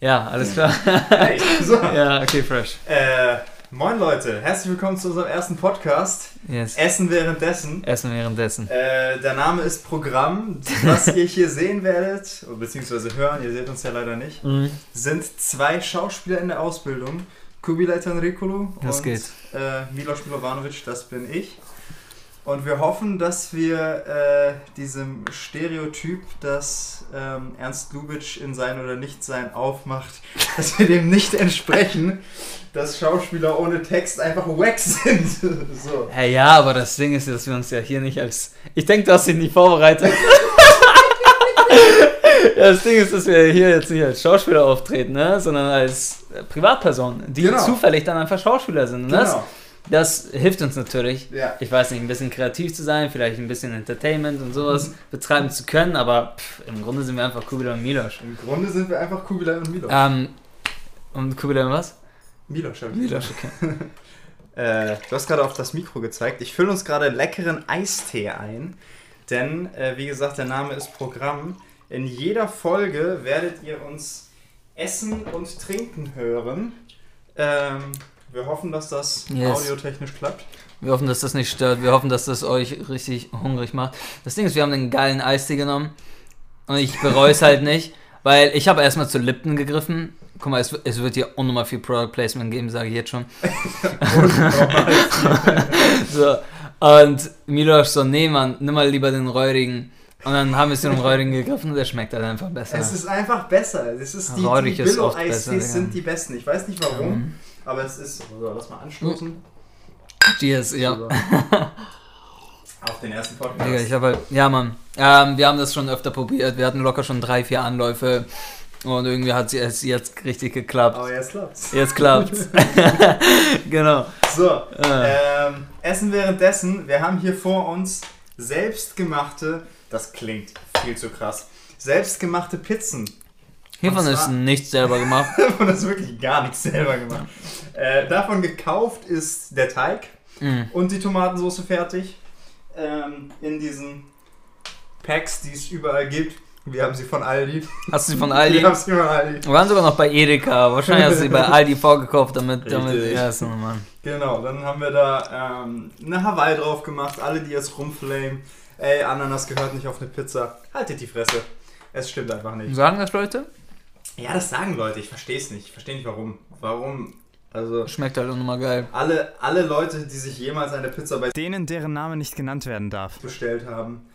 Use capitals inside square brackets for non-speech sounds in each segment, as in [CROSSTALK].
Ja, alles klar. [LAUGHS] So. ja, okay, fresh. Äh, moin Leute, herzlich willkommen zu unserem ersten Podcast. Yes. Essen währenddessen. Essen währenddessen. Äh, der Name ist Programm. Was ihr hier sehen werdet, beziehungsweise hören, ihr seht uns ja leider nicht, Mhm. sind zwei Schauspieler in der Ausbildung. Kubilay Tanrikulu und geht. Äh, Milos Milovanovic, das bin ich. Und wir hoffen, dass wir äh, diesem Stereotyp, das ähm, Ernst Lubitsch in sein oder Nichtsein aufmacht, [LAUGHS] dass wir dem nicht entsprechen, dass Schauspieler ohne Text einfach wack sind. [LAUGHS] so. Hey, ja, aber das Ding ist, dass wir uns ja hier nicht als. Ich denke, du hast dich nicht vorbereitet. [LAUGHS] ja, das Ding ist, dass wir hier jetzt nicht als Schauspieler auftreten, ne? sondern als Privatpersonen, die Genau. zufällig dann einfach Schauspieler sind. Und das, Genau. das hilft uns natürlich. Ja. Ich weiß nicht, ein bisschen kreativ zu sein, vielleicht ein bisschen Entertainment und sowas Mhm. betreiben zu können, aber pff, im Grunde sind wir einfach Kubilay und Milos. Im Grunde sind wir einfach Kubilay und Milos. Ähm, und Kubilay und was? Milos, hab ich Milos, okay. [LAUGHS] Äh, du hast gerade auf das Mikro gezeigt. Ich fülle uns gerade leckeren Eistee ein, denn äh, wie gesagt, der Name ist Programm. In jeder Folge werdet ihr uns essen und trinken hören. Ähm, wir hoffen, dass das Yes. audiotechnisch klappt. Wir hoffen, dass das nicht stört. Wir hoffen, dass das euch richtig hungrig macht. Das Ding ist, wir haben den geilen Eistee genommen und ich bereue es halt nicht, weil ich habe erstmal zu Lipton gegriffen. Guck mal, es, es wird hier unnormal viel Product Placement geben, sage ich jetzt schon. [LAUGHS] So, und Milos so, nee, Mann, nimm mal lieber den Räurigen. Und dann haben wir es den Räurigen gegriffen und der schmeckt halt einfach besser. es ist einfach besser. Es ist die, Räudig die Billo-Eistees sind die besten. Ich weiß nicht warum, Mhm. Aber es ist. So, lass mal anstoßen. Cheers, ja. So. Auf den ersten Podcast. Digga, ich habe halt, ja, Mann. Ähm, wir haben das schon öfter probiert. Wir hatten locker schon drei, vier Anläufe. Und irgendwie hat es jetzt richtig geklappt. aber jetzt klappt's. Jetzt klappt's. [LAUGHS] genau. So, Äh. ähm, Essen währenddessen. Wir haben hier vor uns selbstgemachte, das klingt viel zu krass, selbstgemachte Pizzen. Hiervon ist nichts selber gemacht. [LAUGHS] Davon ist wirklich gar nichts selber gemacht. Äh, davon gekauft ist der Teig Mm. und die Tomatensauce fertig. Ähm, in diesen Packs, die es überall gibt. Wir haben sie von Aldi. Hast du sie von Wir Aldi? haben sie von Aldi. Wir waren sogar noch bei Edeka. Wahrscheinlich hast du sie bei [LAUGHS] Aldi vorgekauft, damit. damit Richtig. ja, ist normal. Genau, dann haben wir da ähm, eine Hawaii drauf gemacht. Alle, die jetzt rumflamen. Ey, Ananas gehört nicht auf eine Pizza. Haltet die Fresse. Es stimmt einfach nicht. Sagen das Leute? Ja, das sagen Leute. Ich verstehe es nicht. Ich verstehe nicht warum. Warum? Also, Schmeckt halt auch nochmal geil. alle, alle Leute, die sich jemals eine Pizza bei Denen, deren Name nicht genannt werden darf. bestellt haben,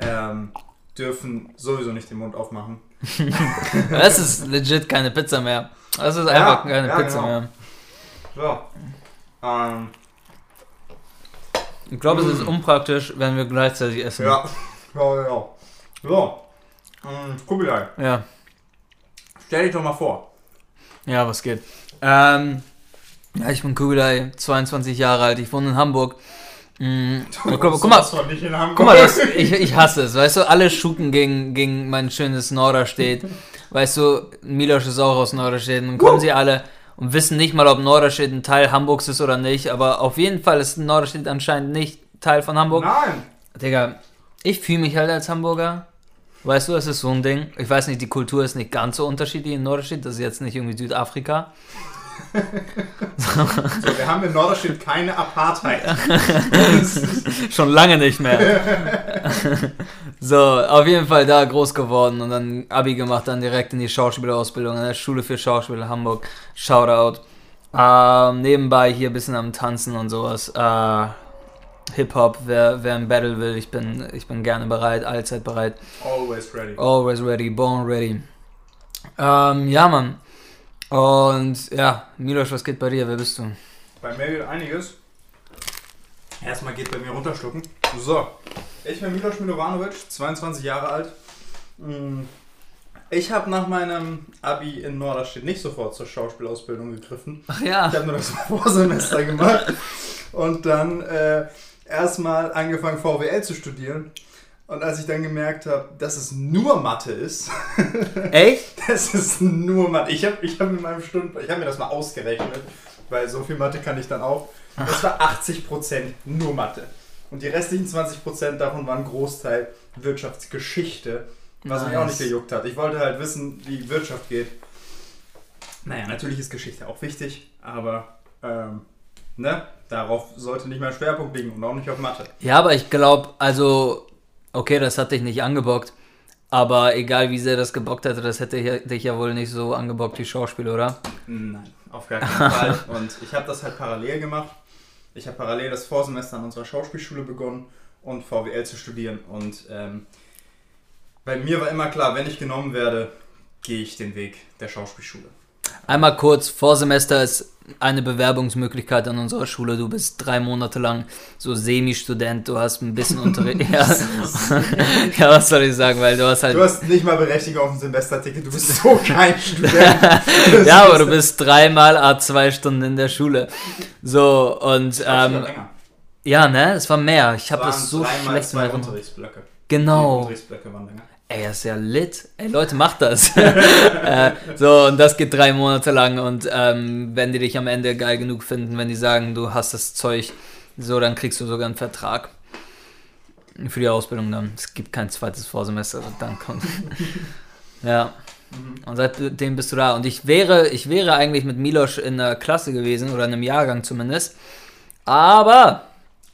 ähm, dürfen sowieso nicht den Mund aufmachen. [LAUGHS] Das ist legit keine Pizza mehr. Das ist einfach keine ja, Pizza genau. mehr. So. Ähm, Ich glaube, es ist Mm. unpraktisch, wenn wir gleichzeitig essen. ja. Ja, ja. So. Ähm, Kubilai, Ja, stell dich doch mal vor. ja was geht. Ähm, ja, ich bin Kugelei, 22 Jahre alt, ich wohne in Hamburg. Mm, guck, guck, guck mal. Guck mal, das, ich, ich hasse es, weißt du, alle shooten gegen, gegen mein schönes Norderstedt. Weißt du, Milos ist auch aus Norderstedt und kommen sie alle und wissen nicht mal, ob Norderstedt ein Teil Hamburgs ist oder nicht, aber auf jeden Fall ist Norderstedt anscheinend nicht Teil von Hamburg. Nein. Digga, ich fühle mich halt als Hamburger. Weißt du, das ist so ein Ding. Ich weiß nicht, die Kultur ist nicht ganz so unterschiedlich in Norderstedt, das ist jetzt nicht irgendwie Südafrika. So, wir haben in Norderstedt keine Apartheid. [LAUGHS] Schon lange nicht mehr. so, auf jeden Fall da groß geworden und dann Abi gemacht, dann direkt in die Schauspielausbildung an der Schule für Schauspiel Hamburg. Shoutout. Ähm, nebenbei hier ein bisschen am Tanzen und sowas. Äh, Hip-Hop, wer, wer ein Battle will, ich bin, ich bin gerne bereit, allzeit bereit. Always ready. Always ready, born ready. Ähm, ja, Mann. Und ja, Milos, was geht bei dir? Wer bist du? Bei mir geht einiges. Erstmal geht bei mir runterschlucken. So. Ich bin Milos Milovanovic, 22 Jahre alt. Mm, Ich habe nach meinem Abi in Norderstedt nicht sofort zur Schauspielausbildung gegriffen. Ach ja. Ich habe nur das [LAUGHS] Vorsemester gemacht und dann äh, erstmal angefangen VWL zu studieren. Und als ich dann gemerkt habe, dass es nur Mathe ist, [LAUGHS] Echt? das ist nur Mathe. Ich habe ich hab in meinem Stunden, ich habe mir das mal ausgerechnet, weil so viel Mathe kann ich dann auch. Das war 80% nur Mathe. Und die restlichen 20% davon waren Großteil Wirtschaftsgeschichte, was mich auch nicht Nice. gejuckt hat. Ich wollte halt wissen, wie Wirtschaft geht. Naja, natürlich ist Geschichte auch wichtig, aber ähm, ne, darauf sollte nicht mehr Schwerpunkt liegen und auch nicht auf Mathe. Ja, aber ich glaube, also, okay, das hat dich nicht angebockt. Aber egal wie sehr das gebockt hätte, das hätte dich ja wohl nicht so angebockt wie Schauspiel, oder? Nein, auf gar keinen Fall. Und ich habe das halt parallel gemacht. Ich habe parallel das Vorsemester an unserer Schauspielschule begonnen und VWL zu studieren. Und ähm, bei mir war immer klar, wenn ich genommen werde, gehe ich den Weg der Schauspielschule. Einmal kurz, Vorsemester ist eine Bewerbungsmöglichkeit an unserer Schule. Du bist drei Monate lang so Semi-Student, du hast ein bisschen Unterricht. [LAUGHS] ja. [LAUGHS] ja, was soll ich sagen, weil du hast halt. Du hast nicht mal Berechtigung auf ein Semesterticket, du bist so [LAUGHS] kein Student. ja, aber du bist dreimal a zwei Stunden in der Schule. So, und Ähm, ja, ne, es war mehr. Ich habe das so schlecht in. Unterrichtsblöcke. Genau. Ey, das ist ja lit. Ey, Leute, macht das. [LAUGHS] äh, so, und das geht drei Monate lang. Und ähm, wenn die dich am Ende geil genug finden, wenn die sagen, du hast das Zeug, so, dann kriegst du sogar einen Vertrag. Für die Ausbildung dann. Es gibt kein zweites Vorsemester, dann kommt. [LAUGHS] ja. Und seitdem bist du da. Und ich wäre, ich wäre eigentlich mit Milosch in der Klasse gewesen, oder in einem Jahrgang zumindest. Aber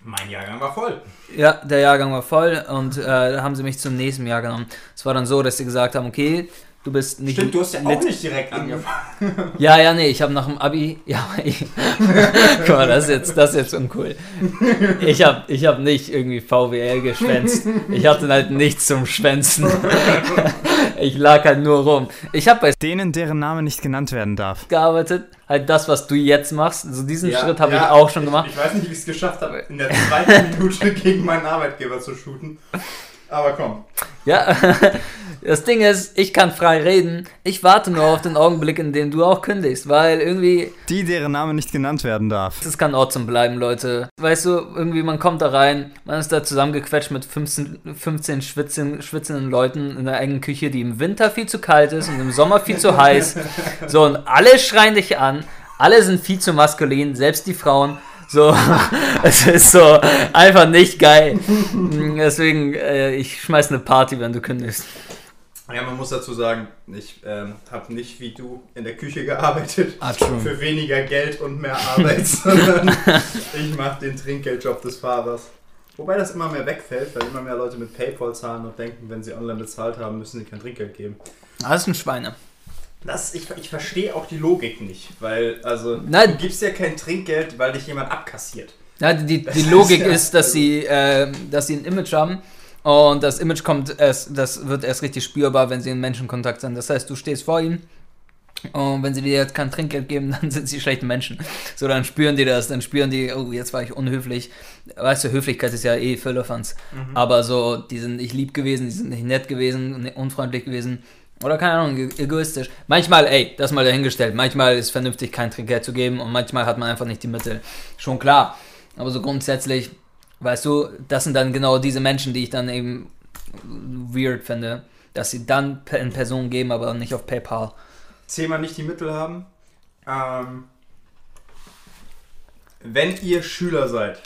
Mein Jahrgang war voll. Ja, der Jahrgang war voll und äh, haben sie mich zum nächsten Jahr genommen. Es war dann so, dass sie gesagt haben, okay, du bist nicht... Stimmt, du hast ja auch nicht direkt angefangen. Ja, ja, nee, ich habe nach dem Abi... Ja, ich, [LAUGHS] guck mal, das ist jetzt, das ist jetzt uncool. Ich habe ich hab nicht irgendwie VWL geschwänzt. Ich hatte halt nichts zum Schwänzen. [LAUGHS] Ich lag halt nur rum. Ich habe bei Denen, deren Name nicht genannt werden darf. gearbeitet, halt das, was du jetzt machst. So diesen Ja, Schritt habe ja, ich auch schon gemacht. Ich, ich weiß nicht, wie ich es geschafft habe, in der zweiten Minute [LAUGHS] gegen meinen Arbeitgeber zu shooten. Aber komm. Ja, das Ding ist, ich kann frei reden. Ich warte nur auf den Augenblick, in dem du auch kündigst, weil irgendwie, Die, deren Name nicht genannt werden darf. das kann Ort zum Bleiben, Leute. Weißt du, irgendwie, man kommt da rein, man ist da zusammengequetscht mit 15, 15 schwitzen, schwitzenden Leuten in einer engen Küche, die im Winter viel zu kalt ist und im Sommer viel zu heiß. So, und alle schreien dich an, alle sind viel zu maskulin, selbst die Frauen. So, [LAUGHS] es ist so einfach nicht geil. Deswegen, äh, ich schmeiß eine Party, wenn du kündigst. Ja, man muss dazu sagen, ich ähm, habe nicht wie du in der Küche gearbeitet. Ah, true. Für weniger Geld und mehr Arbeit, [LAUGHS] sondern ich mache den Trinkgeldjob des Fahrers. Wobei das immer mehr wegfällt, weil immer mehr Leute mit PayPal zahlen und denken, wenn sie online bezahlt haben, müssen sie kein Trinkgeld geben. Das sind Schweine. Das, ich, ich verstehe auch die Logik nicht, weil, also, Nein. du gibst ja kein Trinkgeld, weil dich jemand abkassiert. Ja, die, die, Logik ist, dass sie, äh, dass sie ein Image haben und das Image kommt erst, das wird erst richtig spürbar, wenn sie in Menschenkontakt sind. Das heißt, du stehst vor ihnen und wenn sie dir jetzt kein Trinkgeld geben, [LAUGHS] dann sind sie schlechte Menschen. So, dann spüren die das, dann spüren die, oh, jetzt war ich unhöflich. Weißt du, Höflichkeit ist ja eh Füllefanz. Aber so, die sind nicht lieb gewesen, die sind nicht nett gewesen, unfreundlich gewesen. Oder keine Ahnung, e- egoistisch. Manchmal, ey, das mal dahingestellt. Manchmal ist vernünftig, kein Trinkgeld zu geben und manchmal hat man einfach nicht die Mittel. Schon klar. Aber so grundsätzlich, weißt du, das sind dann genau diese Menschen, die ich dann eben weird finde, dass sie dann in Person geben, aber nicht auf PayPal. Thema nicht die Mittel haben. Ähm, wenn ihr Schüler seid,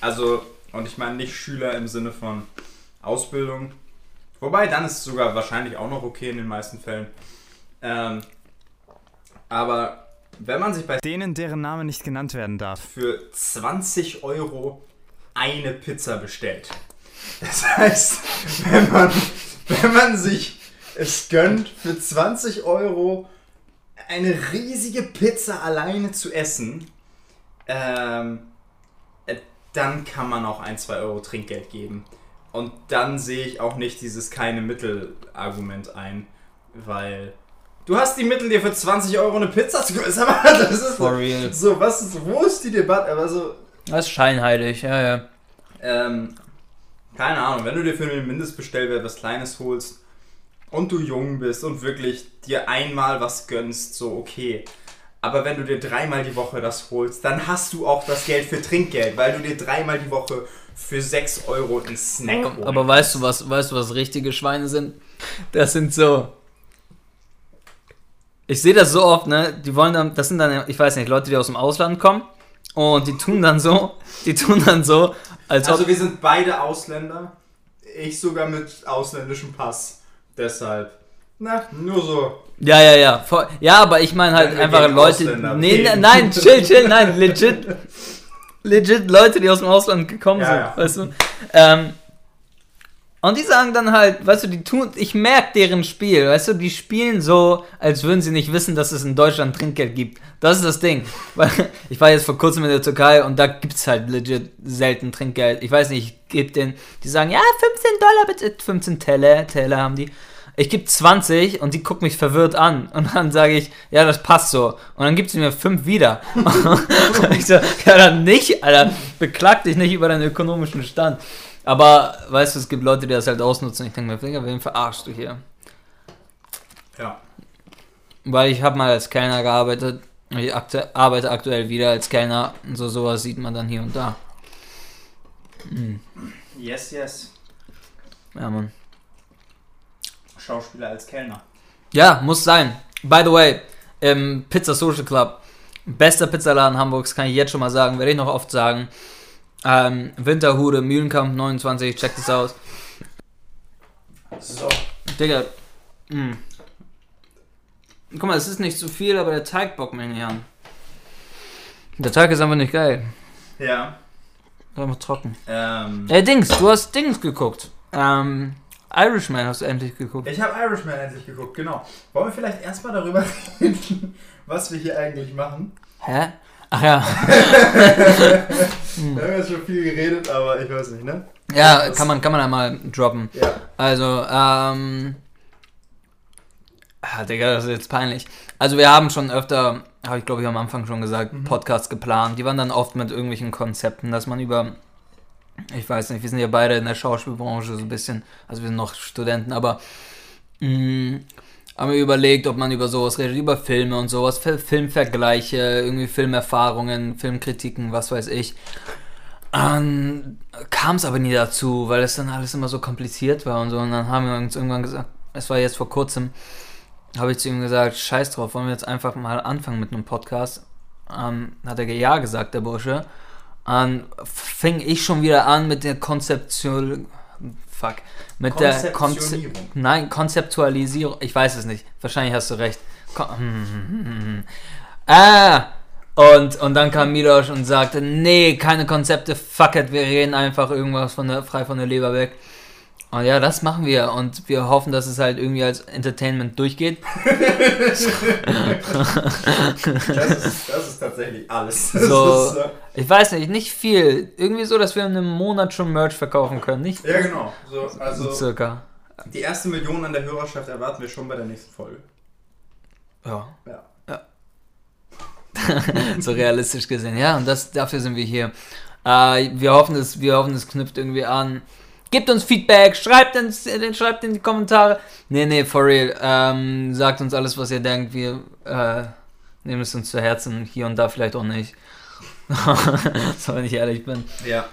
also, und ich meine nicht Schüler im Sinne von Ausbildung, wobei dann ist es sogar wahrscheinlich auch noch okay in den meisten Fällen. Ähm, aber wenn man sich bei Denen, deren Name nicht genannt werden darf. für 20 Euro eine Pizza bestellt. Das heißt, wenn man, wenn man sich es gönnt, für 20 Euro eine riesige Pizza alleine zu essen, ähm, äh, dann kann man auch ein, zwei Euro Trinkgeld geben. Und dann sehe ich auch nicht dieses keine Mittel-Argument ein, weil du hast die Mittel, dir für 20 Euro eine Pizza zu mal, [LAUGHS] Das ist For real. so, was ist, wo ist die Debatte? Aber so, Das ist scheinheilig, ja, ja. ähm, keine Ahnung, wenn du dir für einen Mindestbestellwert was Kleines holst und du jung bist und wirklich dir einmal was gönnst, so okay. Aber wenn du dir dreimal die Woche das holst, dann hast du auch das Geld für Trinkgeld, weil du dir dreimal die Woche für 6 Euro einen Snack holst. Aber weißt du was, weißt du was richtige Schweine sind? Das sind so. Ich sehe das so oft, ne? Die wollen dann, das sind dann, ich weiß nicht, Leute, die aus dem Ausland kommen und die tun dann so, die tun dann so, als ob. Also wir sind beide Ausländer. Ich sogar mit ausländischem Pass. Deshalb. Na, nur so. Ja, ja, ja. Voll. Ja, aber ich meine halt einfach Leute. Nee, reden. ne- nein, chill, chill, nein, legit. Legit Leute, die aus dem Ausland gekommen Ja, sind, ja. weißt du? Ähm, und die sagen dann halt, weißt du, die tun, ich merke deren Spiel, weißt du, die spielen so, als würden sie nicht wissen, dass es in Deutschland Trinkgeld gibt. Das ist das Ding. [LAUGHS] Weil ich war jetzt vor kurzem in der Türkei und da gibt es halt legit selten Trinkgeld. Ich weiß nicht, ich gebe den, die sagen, ja, 15 Dollar bitte, 15 Teller, Teller haben die. Ich gebe 20 und die guckt mich verwirrt an. Und dann sage ich, ja, das passt so. Und dann gibt sie mir 5 wieder. [LAUGHS] ich so, ja, dann nicht, Alter. Beklag dich nicht über deinen ökonomischen Stand. Aber, weißt du, es gibt Leute, die das halt ausnutzen. Ich denke mir, Digga, wen verarschst du hier? Ja. Weil ich habe mal als Kellner gearbeitet. Ich arbeite aktuell wieder als Kellner. Und so sowas sieht man dann hier und da. Yes, yes. Ja, Mann. Schauspieler als Kellner. Ja, muss sein. By the way, im Pizza Social Club, bester Pizzaladen Hamburgs, kann ich jetzt schon mal sagen, werde ich noch oft sagen. Ähm, Winterhude, Mühlenkamp 29, check das aus. So. Digga, mh. Guck mal, es ist nicht zu viel, aber der Teig bockt mich nicht an. Der Teig ist einfach nicht geil. Ja. Ist einfach trocken. Ähm, Ey, Dings, du hast Dings geguckt. Ähm, Irishman hast du endlich geguckt. ich habe Irishman endlich geguckt, genau. Wollen wir vielleicht erstmal darüber [LAUGHS] reden, was wir hier eigentlich machen? Hä? Ach ja. Wir haben jetzt schon viel geredet, aber ich weiß nicht, ne? Ja, kann man, kann man einmal droppen. Ja. Also, ähm. Ah, Digga, das ist jetzt peinlich. Also, wir haben schon öfter, habe ich glaube ich am Anfang schon gesagt, Mhm. Podcasts geplant. Die waren dann oft mit irgendwelchen Konzepten, dass man über. Ich weiß nicht, wir sind ja beide in der Schauspielbranche so ein bisschen. Also, wir sind noch Studenten, aber. Mh, haben wir überlegt, ob man über sowas redet, über Filme und sowas, Fil- Filmvergleiche, irgendwie Filmerfahrungen, Filmkritiken, was weiß ich. Ähm, Kam es aber nie dazu, weil es dann alles immer so kompliziert war und so. Und dann haben wir uns irgendwann gesagt, es war jetzt vor kurzem, habe ich zu ihm gesagt, scheiß drauf, wollen wir jetzt einfach mal anfangen mit einem Podcast? Ähm, hat er ja gesagt, der Bursche. Dann fing ich schon wieder an mit der Konzeption... Fuck. Mit der Konze. Nein, Konzeptualisierung. Ich weiß es nicht. Wahrscheinlich hast du recht. Ko [LAUGHS] ah! Und, und dann kam Milosch und sagte, nee, keine Konzepte, fuck it, wir reden einfach irgendwas von der, frei von der Leber weg. Und ja, das machen wir und wir hoffen, dass es halt irgendwie als Entertainment durchgeht. Das ist, das ist tatsächlich alles. So, ist, äh, ich weiß nicht, nicht viel. Irgendwie so, dass wir in einem Monat schon Merch verkaufen können, nicht? ja, genau. So, So also, circa. die erste Million an der Hörerschaft erwarten wir schon bei der nächsten Folge. Ja. Ja. [LAUGHS] so realistisch gesehen. Ja, und das, dafür sind wir hier. Äh, wir hoffen, es, wir hoffen, es knüpft irgendwie an. Gebt uns Feedback, schreibt, ins, äh, schreibt in die Kommentare. Nee, nee, for real. Ähm, sagt uns alles, was ihr denkt. Wir äh, nehmen es uns zu Herzen. Hier und da vielleicht auch nicht. [LAUGHS] so, wenn ich ehrlich bin. Ja.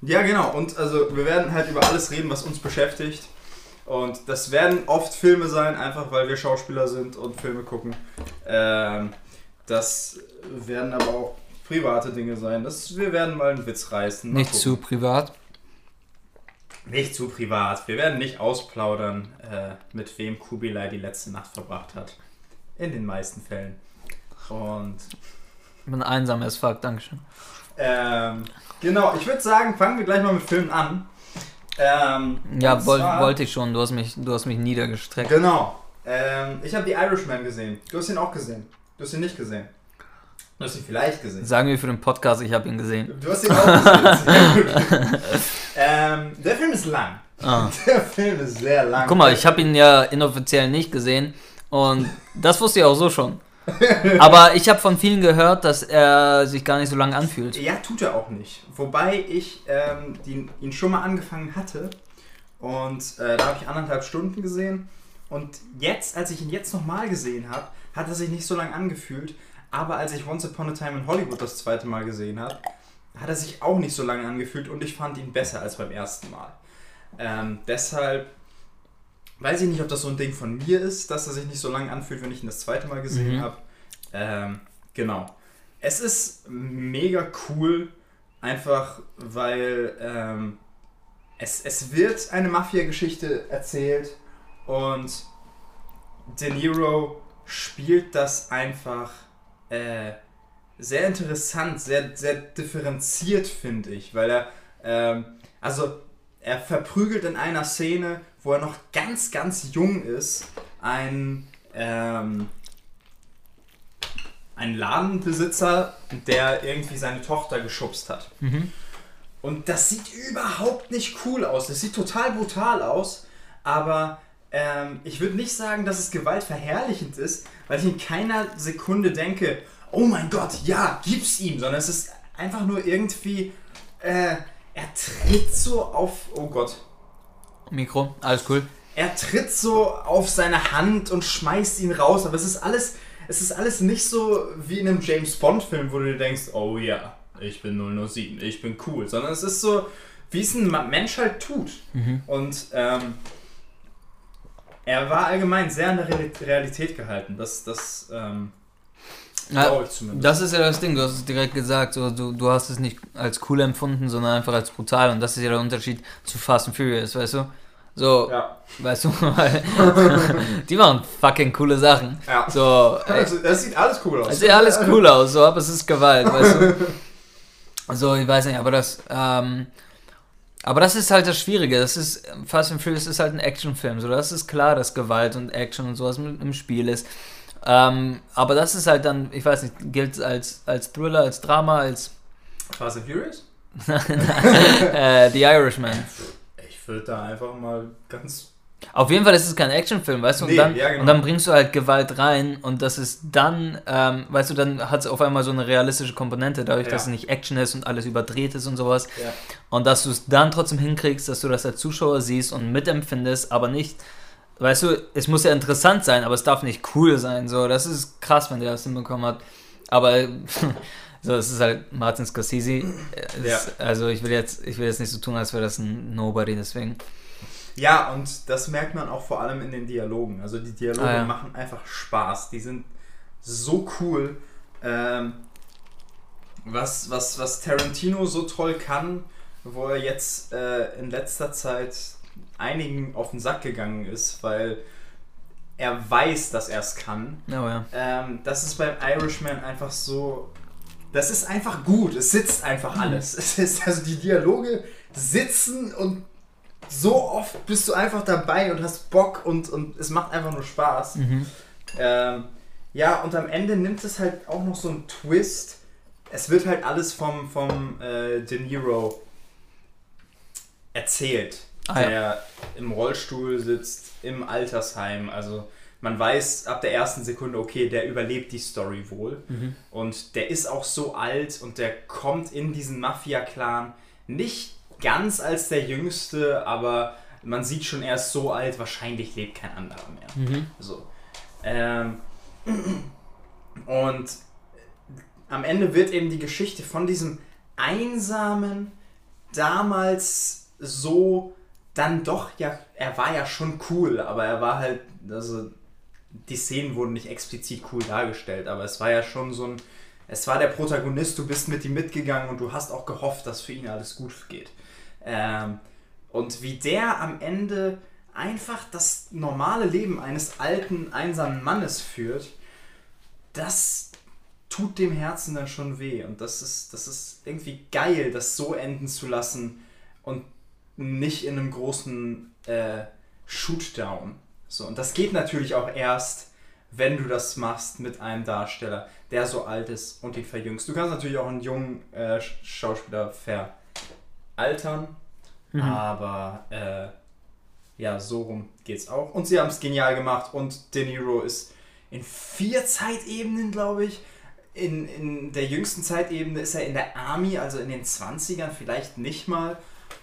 Ja, genau. Und also wir werden halt über alles reden, was uns beschäftigt. Und das werden oft Filme sein, einfach weil wir Schauspieler sind und Filme gucken. Ähm, das werden aber auch private Dinge sein. Das, wir werden mal einen Witz reißen. Mal Nicht zu gucken. privat. Nicht zu privat. Wir werden nicht ausplaudern, äh, mit wem Kubilai die letzte Nacht verbracht hat. In den meisten Fällen. Und Ich bin einsam as fuck, Dankeschön. ähm, genau, ich würde sagen, fangen wir gleich mal mit Filmen an. Ähm, Ja, wollte ich schon. Du hast mich, du hast mich niedergestreckt. Genau. Ähm, ich habe die Irishman gesehen. Du hast ihn auch gesehen. Du hast ihn nicht gesehen. Du hast ihn vielleicht gesehen. Sagen wir für den Podcast, ich habe ihn gesehen. Du hast ihn auch gesehen. [LAUGHS] Sehr gut. Ähm, der Film ist lang. Ah. [LAUGHS] Der Film ist sehr lang. Guck mal, ich habe ihn ja inoffiziell nicht gesehen und das wusste ich auch so schon. [LAUGHS] Aber ich habe von vielen gehört, dass er sich gar nicht so lange anfühlt. Ja, tut er auch nicht. Wobei ich ähm, die, ihn schon mal angefangen hatte. Und äh, da habe ich anderthalb Stunden gesehen. Und jetzt, als ich ihn jetzt nochmal gesehen habe, hat er sich nicht so lange angefühlt. Aber als ich Once Upon a Time in Hollywood das zweite Mal gesehen habe, hat er sich auch nicht so lange angefühlt. Und ich fand ihn besser als beim ersten Mal. Ähm, deshalb weiß ich nicht, ob das so ein Ding von mir ist, dass er sich nicht so lange anfühlt, wenn ich ihn das zweite Mal gesehen Mhm. habe. Ähm, genau. Es ist mega cool, einfach weil ähm, es, es wird eine Mafia-Geschichte erzählt und De Niro spielt das einfach äh, sehr interessant, sehr, sehr differenziert, finde ich, weil er, ähm, also er verprügelt in einer Szene, wo er noch ganz, ganz jung ist, ein, ähm, ein Ladenbesitzer, der irgendwie seine Tochter geschubst hat. Mhm. Und das sieht überhaupt nicht cool aus. Das sieht total brutal aus, aber ähm, ich würde nicht sagen, dass es gewaltverherrlichend ist, weil ich in keiner Sekunde denke, oh mein Gott, ja, gib's ihm, sondern es ist einfach nur irgendwie, äh, er tritt so auf, oh Gott, Mikro, alles cool. er tritt so auf seine Hand und schmeißt ihn raus, aber es ist alles, es ist alles nicht so wie in einem James Bond Film, wo du dir denkst, oh ja, ich bin 007, ich bin cool, sondern es ist so, wie es ein Mensch halt tut. Und ähm, er war allgemein sehr an der Reali- Realität gehalten, das, das ähm, Ja, das ist ja das Ding, du hast es direkt gesagt, so, du, du hast es nicht als cool empfunden, sondern einfach als brutal und das ist ja der Unterschied zu Fast and Furious, weißt du? So, ja, weißt du, weil [LAUGHS] die machen fucking coole Sachen. ja. So, Also, das sieht alles cool aus. es sieht alles cool aus, so, aber es ist Gewalt, weißt du? [LAUGHS] So, ich weiß nicht, aber das, ähm, aber das ist halt das Schwierige. Das ist, Fast and Furious ist halt ein Actionfilm. So, das ist klar, dass Gewalt und Action und sowas im Spiel ist. Ähm, aber das ist halt dann, ich weiß nicht, gilt als, als Thriller, als Drama, als Fast and Furious? [LAUGHS] äh, The Irishman. Ich würde da einfach mal ganz. Auf jeden Fall ist es kein Actionfilm, weißt du? Und, Nee, dann, ja, genau. und dann bringst du halt Gewalt rein und das ist dann, ähm, weißt du, dann hat es auf einmal so eine realistische Komponente, dadurch, dass es Ja. nicht Action ist und alles überdreht ist und sowas. Ja. Und dass du es dann trotzdem hinkriegst, dass du das als Zuschauer siehst und mitempfindest, aber nicht, weißt du, es muss ja interessant sein, aber es darf nicht cool sein. So, das ist krass, wenn der das hinbekommen hat. Aber [LAUGHS] so, es ist halt Martin Scorsese. Es Ja. also ich will jetzt, ich will jetzt nicht so tun, als wäre das ein Nobody, deswegen. Ja, und das merkt man auch vor allem in den Dialogen. Also die Dialoge Ah, ja. machen einfach Spaß. Die sind so cool. Ähm, was, was, was Tarantino so toll kann, wo er jetzt äh, in letzter Zeit einigen auf den Sack gegangen ist, weil er weiß, dass er es kann. Ja, ja. Ähm, das ist beim Irishman einfach so. Das ist einfach gut. Es sitzt einfach alles. [LAUGHS] Es ist also die Dialoge sitzen und so oft bist du einfach dabei und hast Bock und, und es macht einfach nur Spaß. Mhm. Ähm, ja, und am Ende nimmt es halt auch noch so einen Twist. Es wird halt alles vom, vom äh, De Niro erzählt, Ja. der im Rollstuhl sitzt, im Altersheim. Also man weiß ab der ersten Sekunde, okay, der überlebt die Story wohl. Mhm. Und der ist auch so alt und der kommt in diesen Mafia-Clan nicht ganz als der Jüngste, aber man sieht schon, er ist so alt, wahrscheinlich lebt kein anderer mehr. Mhm. So. Ähm, und am Ende wird eben die Geschichte von diesem einsamen, damals so, dann doch, ja, er war ja schon cool, aber er war halt, also die Szenen wurden nicht explizit cool dargestellt, aber es war ja schon so ein, es war der Protagonist, du bist mit ihm mitgegangen und du hast auch gehofft, dass für ihn alles gut geht. Ähm, und wie der am Ende einfach das normale Leben eines alten, einsamen Mannes führt, das tut dem Herzen dann schon weh. Und das ist, das ist irgendwie geil, das so enden zu lassen und nicht in einem großen äh, Shootdown. So, und das geht natürlich auch erst, wenn du das machst mit einem Darsteller, der so alt ist und ihn verjüngst. Du kannst natürlich auch einen jungen äh, Schauspieler veraltern, Mhm. aber äh, ja, so rum geht's auch. Und sie haben es genial gemacht und De Niro ist in vier Zeitebenen, glaube ich. In, in der jüngsten Zeitebene ist er in der Army, also in den 20ern, vielleicht nicht mal.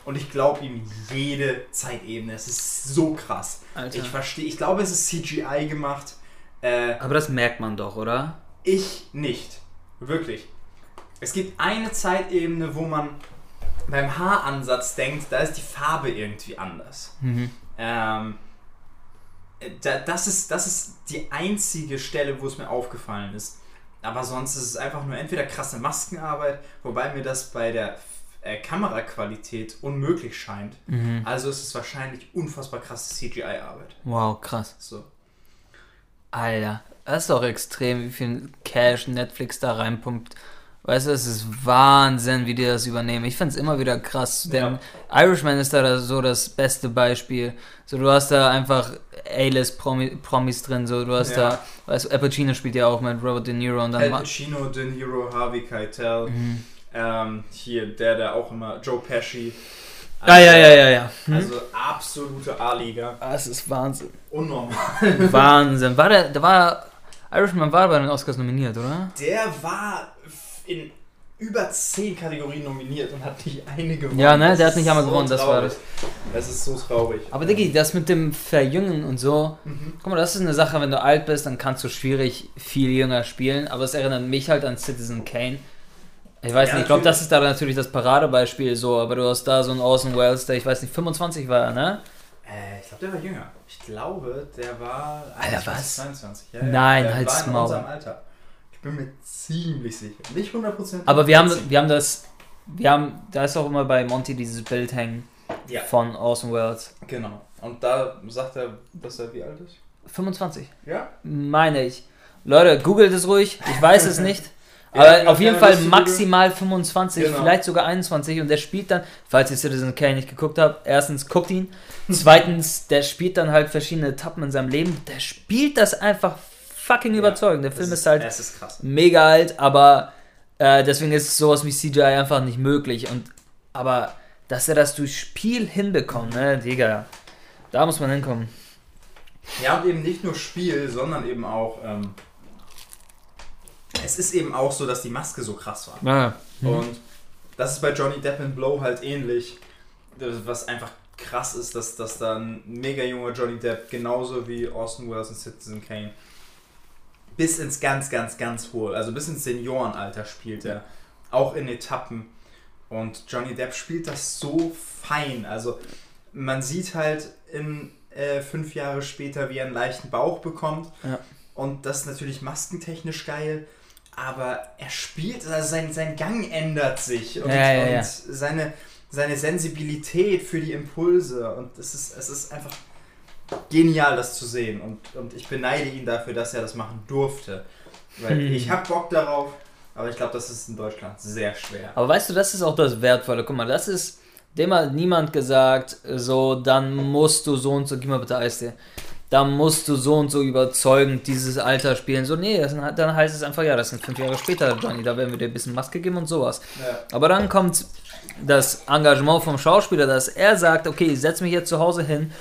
Und ich glaube ihm jede Zeitebene. Es ist so krass. Alter. Ich verstehe, ich glaube, es ist CGI gemacht. Äh, Aber das merkt man doch, oder? ich nicht. Wirklich. Es gibt eine Zeitebene, wo man beim Haaransatz denkt, da ist die Farbe irgendwie anders. Mhm. Ähm, da, das, ist, das ist die einzige Stelle, wo es mir aufgefallen ist. Aber sonst ist es einfach nur entweder krasse Maskenarbeit, wobei mir das bei der äh, Kameraqualität unmöglich scheint. Mhm. Also ist es wahrscheinlich unfassbar krasse CGI-Arbeit. Wow, krass. So. Alter, das ist doch extrem, wie viel Cash Netflix da reinpumpt. Weißt du, es ist Wahnsinn, wie die das übernehmen. Ich find's immer wieder krass. Denn Irishman ist da so das beste Beispiel. So, du hast da einfach A-List-Promis drin. So, du hast Ja. da, weißt du, Al Pacino spielt ja auch mit Robert De Niro und dann Al Pacino, De Niro, Harvey Keitel, Mhm. Ähm, hier der, der auch immer, Joe Pesci. Ah, ja, ja, ja, ja. Hm? Also absolute A-Liga. das ist Wahnsinn. Unnormal. [LAUGHS] Wahnsinn. War der, der war, Irishman war bei den Oscars nominiert, oder? Der war in über zehn Kategorien nominiert und hat nicht eine gewonnen. Ja, ne, Das der hat nicht einmal so gewonnen, das war traurig. Das ist so traurig. Aber Diggi, das mit dem Verjüngen und so, Mhm. guck mal, das ist eine Sache, wenn du alt bist, dann kannst du schwierig viel jünger spielen, aber es erinnert mich halt an Citizen Kane. Ich weiß Ja, nicht, ich glaube, das ist da natürlich das Paradebeispiel so, aber du hast da so einen Orson Welles, der, ich weiß nicht, 25 war ne? Äh, ich glaube, der war jünger. Ich glaube, der war Alter, 21, was? 22. Ja, Nein, der halt's war in Maul. Alter. Ich bin mir ziemlich sicher. Nicht 100%. Aber wir haben, wir haben das, wir haben, da ist auch immer bei Monty dieses Bild hängen Ja. von Orson Welles. Genau. Und da sagt er, dass er wie alt ist? 25, Ja. meine ich. Leute, googelt es ruhig, ich weiß es [LAUGHS] nicht. Aber hatten auf jeden Fall maximal 25, Genau. vielleicht sogar 21 und der spielt dann, falls ihr Citizen Kane nicht geguckt habt, erstens guckt ihn, [LAUGHS] zweitens, der spielt dann halt verschiedene Etappen in seinem Leben, der spielt das einfach fucking Ja, überzeugend. Der Film ist halt Es ist mega alt, aber äh, deswegen ist sowas wie CGI einfach nicht möglich und aber dass er das durch Spiel hinbekommt, ne, Digga, da muss man hinkommen. Ja, und eben nicht nur Spiel, sondern eben auch. Ähm, es ist eben auch so, dass die Maske so krass war. Ja. Und das ist bei Johnny Depp in Blow halt ähnlich. Was einfach krass ist, dass, dass da ein mega junger Johnny Depp, genauso wie Orson Welles und Citizen Kane, bis ins ganz, ganz, ganz hohe, also bis ins Seniorenalter spielt er. Auch in Etappen. Und Johnny Depp spielt das so fein. Also man sieht halt in äh, fünf Jahre später, wie er einen leichten Bauch bekommt. Ja. Und das ist natürlich maskentechnisch geil. Aber er spielt, also sein, sein Gang ändert sich und, Ja, ja, ja. und Seine, seine Sensibilität für die Impulse. Und es ist, es ist einfach genial, das zu sehen. Und, und ich beneide ihn dafür, dass er das machen durfte. Weil Hm. ich habe Bock darauf, aber ich glaube, das ist in Deutschland sehr schwer. Aber weißt du, das ist auch das Wertvolle. Guck mal, das ist, dem hat niemand gesagt, so, dann musst du so und so, gib mal bitte Eistee. Dann musst du so und so überzeugend dieses Alter spielen. So, nee, sind- dann heißt es einfach, ja, das sind fünf Jahre später, Johnny, da werden wir dir ein bisschen Maske geben und sowas. Ja. Aber dann kommt das Engagement vom Schauspieler, dass er sagt, okay, ich setz mich jetzt zu Hause hin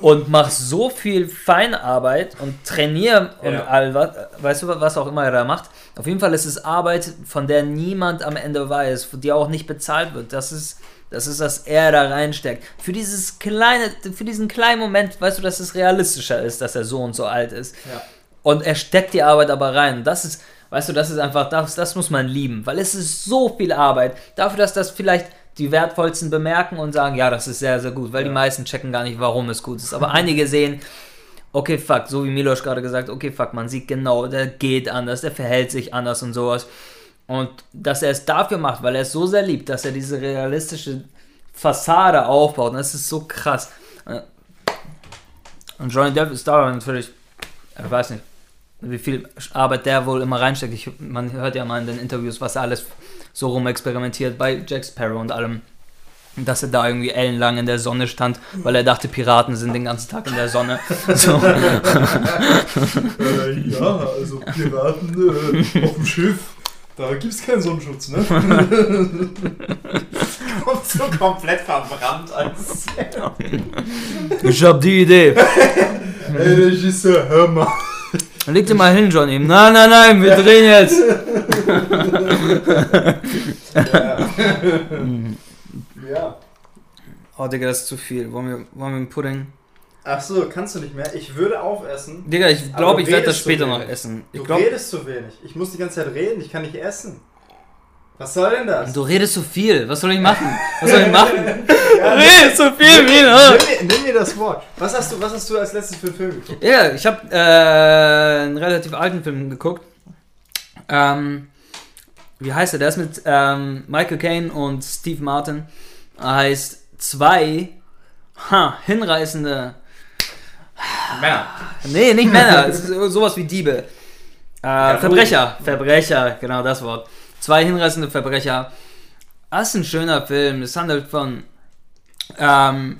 und mach so viel Feinarbeit und trainiere und Ja. all was, weißt du, was auch immer er da macht. Auf jeden Fall ist es Arbeit, von der niemand am Ende weiß, die auch nicht bezahlt wird. Das ist das ist, dass er da reinsteckt. Für dieses kleine, für diesen kleinen Moment, weißt du, dass es realistischer ist, dass er so und so alt ist. Ja. Und er steckt die Arbeit aber rein. Das ist, weißt du, das ist einfach, das, das muss man lieben, weil es ist so viel Arbeit. Dafür, dass das vielleicht die Wertvollsten bemerken und sagen, ja, das ist sehr, sehr gut, weil die Ja. meisten checken gar nicht, warum es gut ist. Aber einige sehen, okay, fuck, so wie Milos gerade gesagt, okay, fuck, man sieht genau, der geht anders, der verhält sich anders und sowas. Und dass er es dafür macht, weil er es so sehr liebt, dass er diese realistische Fassade aufbaut. Und das ist so krass. Und Johnny Depp ist da natürlich, ich weiß nicht, wie viel Arbeit der wohl immer reinsteckt. Ich, man hört ja mal in den Interviews, was er alles so rum experimentiert bei Jack Sparrow und allem. Dass er da irgendwie ellenlang in der Sonne stand, weil er dachte, Piraten sind den ganzen Tag in der Sonne. [LAUGHS] So. Äh, ja, also Piraten äh, auf dem Schiff, da gibt es keinen Sonnenschutz, ne? [LAUGHS] Kommt so komplett verbrannt als. [LAUGHS] Ich hab die Idee. Ey, Regisseur, hör mal. Leg dir mal hin, Johnny. Nein, nein, nein, wir drehen jetzt. [LAUGHS] Ja. Oh, Digga, das ist zu viel. Wollen wir, wollen wir einen Pudding? Ach so, kannst du nicht mehr? Ich würde aufessen. Digga, ich glaube, du ich werde das so später noch essen. Ich Du glaub, redest zu wenig. Ich muss die ganze Zeit reden, ich kann nicht essen. Was soll denn das? du redest zu viel. Was soll ich machen? Was soll ich machen? [LAUGHS] Ja, redest zu viel, Mina. nimm, mir, nimm mir das Wort. Was hast du, was hast du als letztes für einen Film geguckt? Ja, ich habe äh, einen relativ alten Film geguckt. Ähm, wie heißt er? Der ist mit ähm, Michael Caine und Steve Martin. Er heißt zwei ha, hinreißende Männer. Nee, nicht Männer. es ist sowas wie Diebe. Äh, Verbrecher. oh. Verbrecher, genau das Wort. Zwei hinreißende Verbrecher. Das ist ein schöner Film. Es handelt von ähm,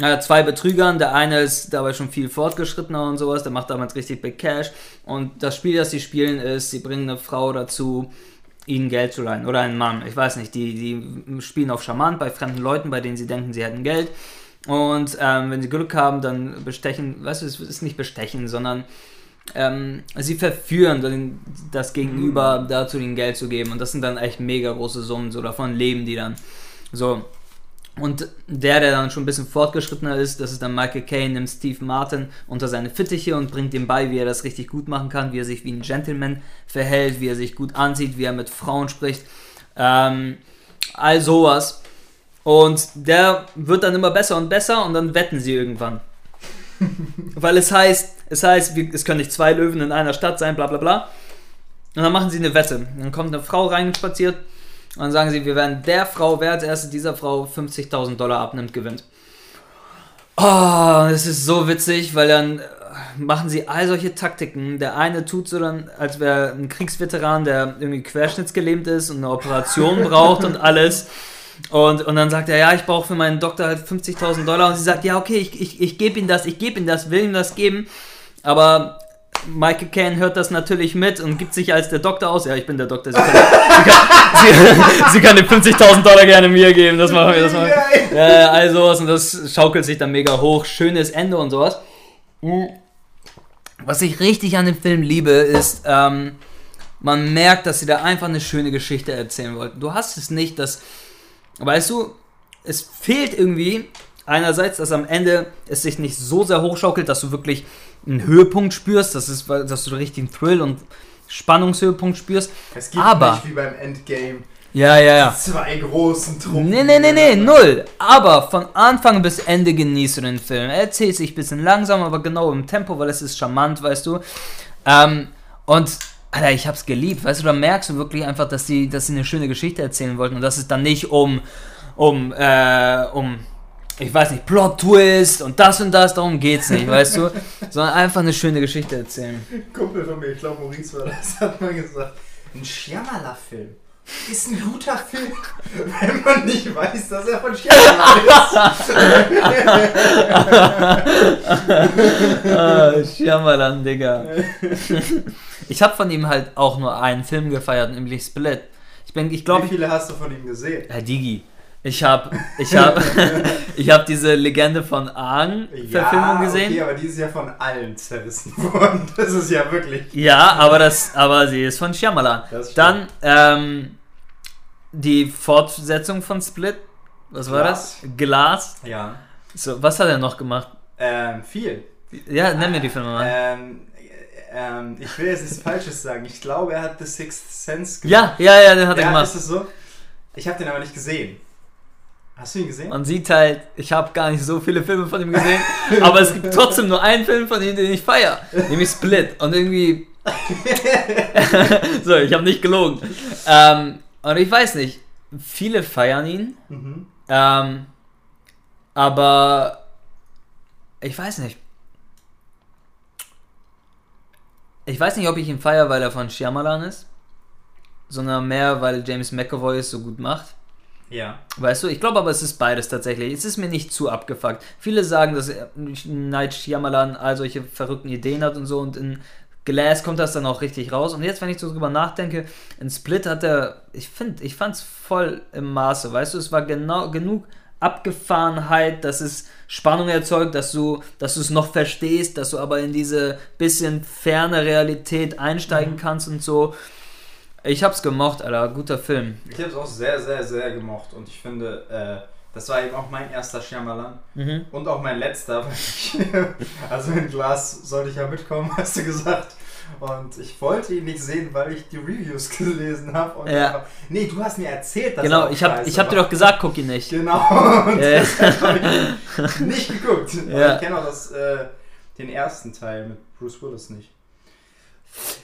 äh, zwei Betrügern. Der eine ist dabei schon viel fortgeschrittener und sowas. Der macht damals richtig Big Cash. Und das Spiel, das sie spielen, ist, sie bringen eine Frau dazu, ihnen Geld zu leihen. Oder einen Mann. Ich weiß nicht. Die, die spielen auf Charmant bei fremden Leuten, bei denen sie denken, sie hätten Geld. Und ähm, wenn sie Glück haben, dann bestechen, weißt du, es ist nicht bestechen, sondern ähm, sie verführen das Gegenüber dazu, ihnen Geld zu geben. Und das sind dann echt mega große Summen. So davon leben die dann. So. Und der, der dann schon ein bisschen fortgeschrittener ist, das ist dann Michael Caine, nimmt Steve Martin unter seine Fittiche und bringt ihm bei, wie er das richtig gut machen kann, wie er sich wie ein Gentleman verhält, wie er sich gut ansieht, wie er mit Frauen spricht. Ähm, all sowas. Und der wird dann immer besser und besser und dann wetten sie irgendwann. [LAUGHS] Weil es heißt, es heißt, es können nicht zwei Löwen in einer Stadt sein, bla bla bla. Und dann machen sie eine Wette. Dann kommt eine Frau reinspaziert und dann sagen sie, wir werden der Frau, wer als erste dieser Frau 50.000 Dollar abnimmt, gewinnt. Oh, das ist so witzig, weil dann äh, machen sie all solche Taktiken. Der eine tut so dann, als wäre ein Kriegsveteran, der irgendwie querschnittsgelähmt ist und eine Operation [LAUGHS] braucht und alles. Und, und dann sagt er, ja, ich brauche für meinen Doktor halt 50.000 Dollar. Und sie sagt, ja, okay, ich, ich, ich gebe ihm das, ich gebe ihm das, will ihm das geben. Aber Michael Caine hört das natürlich mit und gibt sich als der Doktor aus. Ja, ich bin der Doktor. Sie kann, sie kann, sie, sie kann die 50.000 Dollar gerne mir geben. Das machen wir, das machen wir. Ja, all sowas und das schaukelt sich dann mega hoch. Schönes Ende und sowas. Was ich richtig an dem Film liebe, ist, ähm, man merkt, dass sie da einfach eine schöne Geschichte erzählen wollten. Du hast es nicht, dass, weißt du, es fehlt irgendwie einerseits, dass am Ende es sich nicht so sehr hochschaukelt, dass du wirklich einen Höhepunkt spürst, das ist, dass du den richtigen Thrill und Spannungshöhepunkt spürst. Es gibt Aber- nicht wie beim Endgame Ja, ja, ja. zwei großen Truppen. Nee, nee, nee, nee, null. Aber von Anfang bis Ende genießt du den Film. Er erzählt sich ein bisschen langsam, aber genau im Tempo, weil es ist charmant, weißt du. Ähm, und, Alter, ich hab's geliebt, weißt du, da merkst du wirklich einfach, dass sie, dass sie eine schöne Geschichte erzählen wollten und dass es dann nicht um, um, äh, um, ich weiß nicht, Plot-Twist und das und das, darum geht's nicht, weißt du, [LAUGHS] sondern einfach eine schöne Geschichte erzählen. Kumpel von mir, ich glaube Maurice war das, [LAUGHS] hat mal gesagt, ein Shyamala-Film ist ein guter Film, [LAUGHS] wenn man nicht weiß, dass er von Shyamala ist. ah, Shyamalan, Digga. ich habe von ihm halt auch nur einen Film gefeiert, nämlich Split. Ich bin, ich glaube, Wie viele hast du von ihm gesehen? Herr Digi. Ich habe ich hab, [LAUGHS] ich hab diese Legende von Aang Verfilmung gesehen. okay, aber die ist ja von allen zerrissen worden. Das ist ja wirklich... Ja, aber das, aber sie ist von Shyamalan. Dann ähm, die Fortsetzung von Split. Was war Glass. das? Glas. Ja. So, was hat er noch gemacht? Ähm, viel. Ja, nenn mir die Filme mal. Ähm, ähm, ich will jetzt nichts Falsches sagen. Ich glaube, er hat The Sixth Sense Ja, ja, ja, den hat er ja, gemacht. ist es so? Ich habe den aber nicht gesehen. Hast du ihn gesehen? Man sieht halt, ich habe gar nicht so viele Filme von ihm gesehen, [LAUGHS] aber es gibt trotzdem nur einen Film von ihm, den ich feiere, nämlich Split. Und irgendwie. [LAUGHS] [LAUGHS] so, ich habe nicht gelogen. Ähm, und ich weiß nicht, viele feiern ihn, Mhm. ähm, aber ich weiß nicht. Ich weiß nicht, ob ich ihn feiere, weil er von Shyamalan ist, sondern mehr, weil James McAvoy es so gut macht. Ja. Weißt du, ich glaube aber, es ist beides tatsächlich. Es ist mir nicht zu abgefuckt. Viele sagen, dass er- Night Shyamalan all solche verrückten Ideen hat und so und in Glass kommt das dann auch richtig raus. Und jetzt, wenn ich so drüber nachdenke, in Split hat er, ich finde, ich fand es voll im Maße, weißt du, es war genau genug Abgefahrenheit, dass es Spannung erzeugt, dass du, dass du es noch verstehst, dass du aber in diese bisschen ferne Realität einsteigen kannst und so. Ich hab's gemocht, Alter, guter Film. Ich habe es auch sehr, sehr, sehr gemocht und ich finde, äh, das war eben auch mein erster Shyamalan Mhm. und auch mein letzter. ich- [LAUGHS] also in Glas sollte ich ja mitkommen, [LAUGHS] hast du gesagt. Und ich wollte ihn nicht sehen, weil ich die Reviews [LAUGHS] gelesen habe. Und Ja. einfach- nee, du hast mir erzählt, dass Genau, er ich hab, scheiße ich hab dir war. doch gesagt, guck ihn nicht. Genau. Und hab ich nicht geguckt. Aber Ja. Ich kenne auch das, äh, den ersten Teil mit Bruce Willis nicht.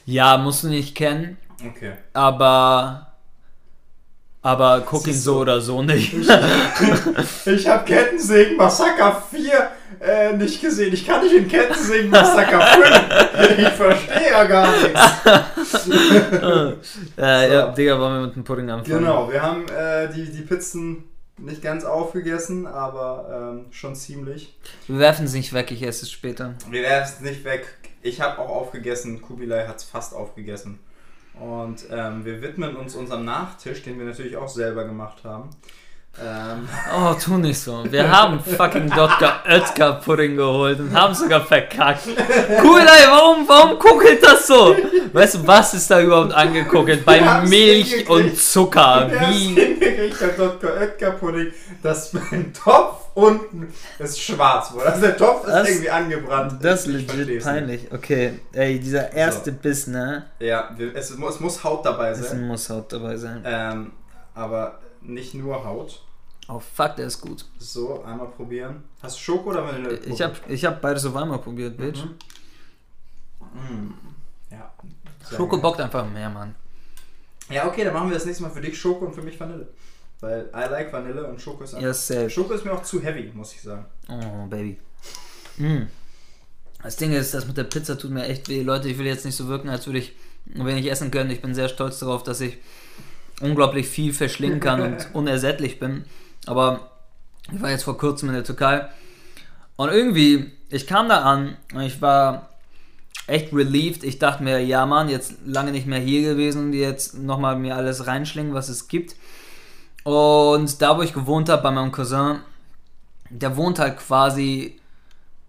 Ja, musst du nicht kennen, Okay. aber. Aber guck ihn so oder so nicht. Ich habe Kettensägen Massaker 4 äh, nicht gesehen. Ich kann nicht in Ketten singen, Massaker 5. Ich verstehe ja gar nichts. [LAUGHS] äh, So. Ja, Digga, wollen wir mit dem Pudding anfangen? Genau, wir haben äh, die, die Pizzen nicht ganz aufgegessen, aber ähm, schon ziemlich. Wir werfen es nicht weg, ich esse es später. Wir werfen es nicht weg. Ich habe auch aufgegessen. Kubilai hat es fast aufgegessen. Und ähm, wir widmen uns unserem Nachtisch, den wir natürlich auch selber gemacht haben. Ähm, Oh, tu nicht so. Wir haben fucking Dr. Oetker Pudding geholt und haben sogar verkackt. Cool, ey, warum, warum kuckelt das so? Weißt du, was ist da überhaupt angekuckelt? Bei Milch und Zucker. es Wie? hingekriegt, der Dr. Oetker Pudding, dass mein Topf unten ist schwarz wurde. Also der Topf ist Das- irgendwie angebrannt. Das ist Ich legit peinlich. Okay, ey, dieser erste Biss, ne? Ja, es, muss- es muss Haut dabei Es sein. muss Haut dabei sein. Ähm, aber nicht nur Haut. Oh fuck, der ist gut. So, einmal probieren. Hast du Schoko oder Vanille? Ich hab, ich hab beides auf einmal probiert, Bitch. Mm. Ja. Schoko geil. bockt einfach mehr, Mann. Ja, okay, dann machen wir das nächste Mal für dich Schoko und für mich Vanille. Weil I like Vanille und Schoko ist Ja, safe. Schoko ist mir auch zu heavy, muss ich sagen. Oh, Baby. Mm. Das Ding ist, das mit der Pizza tut mir echt weh. Leute, ich will jetzt nicht so wirken, als würde ich wenig essen können. Ich bin sehr stolz darauf, dass ich unglaublich viel verschlingen kann und [LAUGHS] unersättlich bin. Aber ich war jetzt vor kurzem in der Türkei und irgendwie, ich kam da an und ich war echt relieved. Ich dachte mir, ja Mann, jetzt lange nicht mehr hier gewesen und jetzt nochmal mir alles reinschlingen, was es gibt. Und da, wo ich gewohnt habe, bei meinem Cousin, der wohnt halt quasi,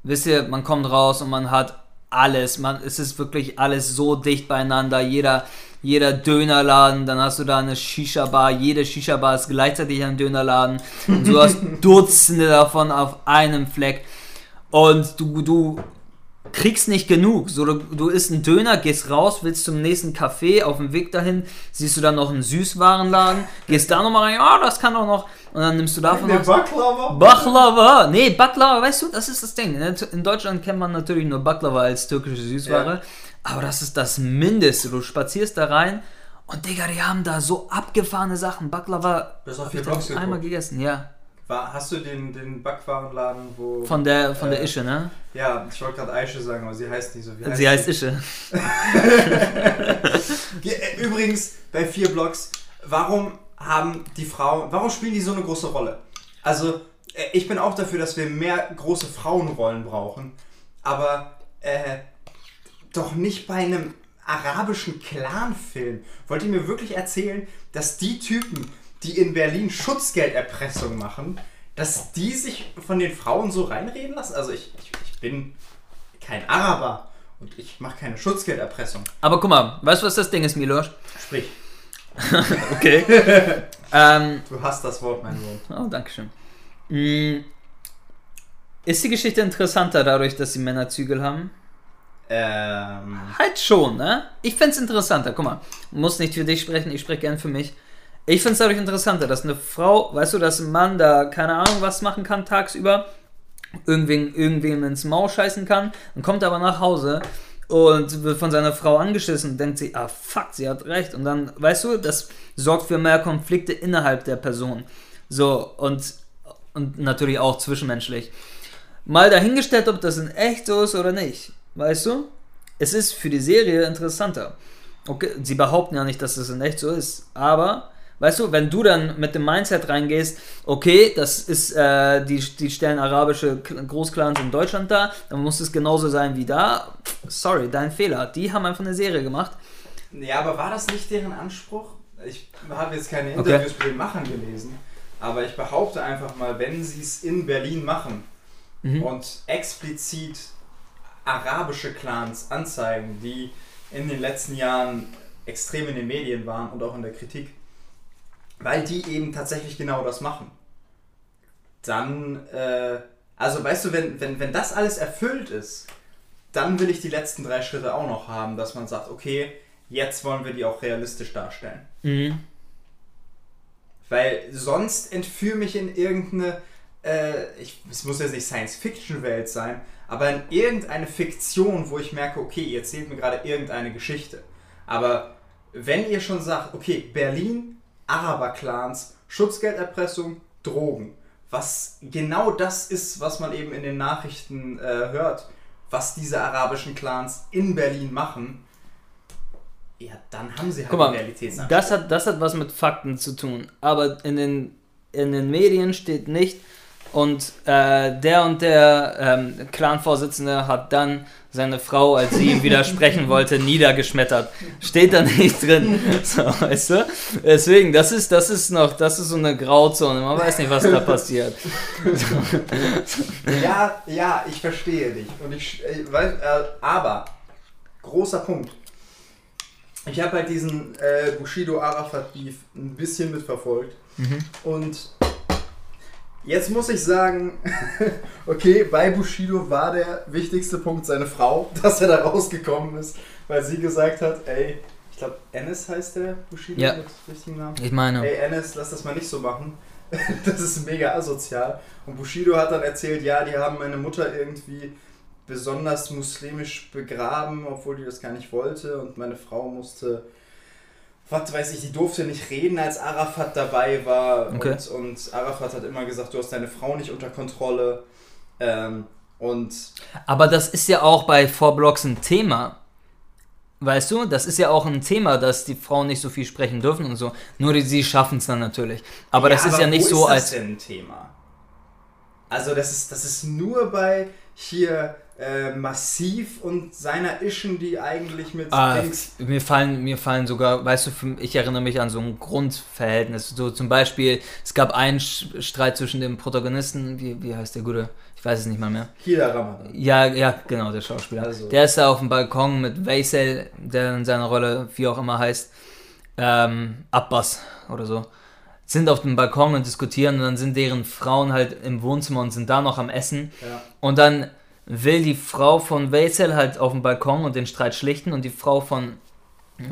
wisst ihr, man kommt raus und man hat alles. Man, es ist wirklich alles so dicht beieinander. Jeder, jeder Dönerladen, dann hast du da eine Shisha-Bar. Jede Shisha-Bar ist gleichzeitig ein Dönerladen. Und du hast [LAUGHS] Dutzende davon auf einem Fleck. Und du, du kriegst nicht genug. So, du, du isst einen Döner, gehst raus, willst zum nächsten Café, auf dem Weg dahin siehst du dann noch einen Süßwarenladen, gehst da nochmal rein, ah, das kann doch noch, und dann nimmst du davon Der noch. Baklava? Baklava! Nee, Baklava, weißt du, das ist das Ding. ne? In Deutschland kennt man natürlich nur Baklava als türkische Süßware, Ja. aber das ist das Mindeste. Du spazierst da rein und Digga, die haben da so abgefahrene Sachen. Baklava auf hab ich einmal gegessen, ja. War, hast du den, den Backwarenladen, wo... Von der, von der Äh, Ische, ne? Ja, ich wollte gerade Aische sagen, aber sie heißt nicht so. Wie Sie heißt? Ische. [LAUGHS] Äh, Übrigens, bei vier Blocks, warum haben die Frauen, warum spielen die so eine große Rolle? Also, äh, ich bin auch dafür, dass wir mehr große Frauenrollen brauchen, aber äh, doch nicht bei einem arabischen Clan-Film. Wollt ihr mir wirklich erzählen, dass die Typen, die in Berlin Schutzgelderpressung machen, dass die sich von den Frauen so reinreden lassen? Also ich, ich, ich bin kein Araber und ich mache keine Schutzgelderpressung. Aber guck mal, weißt du, was das Ding ist, Miloš? Sprich. [LAUGHS] Okay. [LAUGHS] ähm, Du hast das Wort, mein Sohn. oh, danke schön. Mm, Ist die Geschichte interessanter dadurch, dass die Männer Zügel haben? Ähm, Halt schon, ne? Ich find's interessanter. Guck mal, muss nicht für dich sprechen, ich spreche gern für mich. Ich find's dadurch interessanter, dass eine Frau, weißt du, dass ein Mann da keine Ahnung was machen kann tagsüber, irgendwem, irgendwem ins Maul scheißen kann, und kommt aber nach Hause und wird von seiner Frau angeschissen denkt sich, ah fuck, sie hat recht. Und dann, weißt du, das sorgt für mehr Konflikte innerhalb der Person. So, und, und natürlich auch zwischenmenschlich. Mal dahingestellt, ob das in echt so ist oder nicht. Weißt du? Es ist für die Serie interessanter. Okay, sie behaupten ja nicht, dass das in echt so ist. Aber, weißt du, wenn du dann mit dem Mindset reingehst, okay, das ist, äh, die, die stellen arabische Großclans in Deutschland da, dann muss es genauso sein wie da. Sorry, dein Fehler. Die haben einfach eine Serie gemacht. ja, aber war das nicht deren Anspruch? Ich habe jetzt keine Okay. Interviews mit den Machern gelesen, aber ich behaupte einfach mal, wenn sie es in Berlin machen Mhm. und explizit arabische Clans anzeigen, die in den letzten Jahren extrem in den Medien waren und auch in der Kritik, weil die eben tatsächlich genau das machen. Dann, äh, also weißt du, wenn, wenn, wenn das alles erfüllt ist, dann will ich die letzten drei Schritte auch noch haben, dass man sagt, okay, jetzt wollen wir die auch realistisch darstellen. Mhm. Weil sonst entführe mich in irgendeine, äh, ich, es muss jetzt nicht Science-Fiction-Welt sein, aber in irgendeine Fiktion, wo ich merke, okay, ihr erzählt mir gerade irgendeine Geschichte. Aber wenn ihr schon sagt, okay, Berlin, Araber-Clans, Schutzgelderpressung, Drogen, was genau das ist, was man eben in den Nachrichten äh, hört, was diese arabischen Clans in Berlin machen, ja, dann haben sie halt Guck mal, Realitätsanspruch. Das hat, das hat was mit Fakten zu tun. Aber in den, in den Medien steht nicht, und äh, der und der ähm, Clan-Vorsitzende hat dann seine Frau, als sie ihm widersprechen [LAUGHS] wollte, niedergeschmettert. Steht da nicht drin. [LAUGHS] So, weißt du? Deswegen, das ist, das ist noch, das ist so eine Grauzone. Man weiß nicht, was da passiert. Ja, ja, ich verstehe dich. Und ich, ich weiß, äh, aber, großer Punkt. Ich habe halt diesen äh, Bushido-Arafat-Beef ein bisschen mitverfolgt. Und jetzt muss ich sagen, [LAUGHS] okay, bei Bushido war der wichtigste Punkt seine Frau, [LAUGHS] dass er da rausgekommen ist, weil sie gesagt hat, ey, ich glaube, Ennis heißt der Bushido Ja. mit richtigen Namen. Ich meine, Ey, Ennis, lass das mal nicht so machen. [LAUGHS] Das ist mega asozial. Und Bushido hat dann erzählt, ja, die haben meine Mutter irgendwie besonders muslimisch begraben, obwohl die das gar nicht wollte. Und meine Frau musste, was weiß ich, die durfte nicht reden, als Arafat dabei war. Okay. Und, und Arafat hat immer gesagt, du hast deine Frau nicht unter Kontrolle. Ähm, und aber das ist ja auch bei Vorblocks ein Thema. Weißt du, das ist ja auch ein Thema, dass die Frauen nicht so viel sprechen dürfen und so. Nur die, sie schaffen es dann natürlich. Aber das ist ja nicht so ist das als. denn ein Thema? Also das ist, das ist nur bei hier äh, Massiv und seiner Ischen, die eigentlich mit Ah, Dings- mir fallen, mir fallen sogar, weißt du, ich erinnere mich an so ein Grundverhältnis. So zum Beispiel, es gab einen Streit zwischen dem Protagonisten, wie, wie heißt der Gute? Ich weiß es nicht mal mehr. Kida Ramadan. Ja, ja, genau, der Schauspieler. Also- Der ist da auf dem Balkon mit Vaisel, der in seiner Rolle, wie auch immer heißt, ähm, Abbas oder so, sind auf dem Balkon und diskutieren und dann sind deren Frauen halt im Wohnzimmer und sind da noch am Essen. Ja. Und dann will die Frau von Vaisel halt auf dem Balkon und den Streit schlichten und die Frau von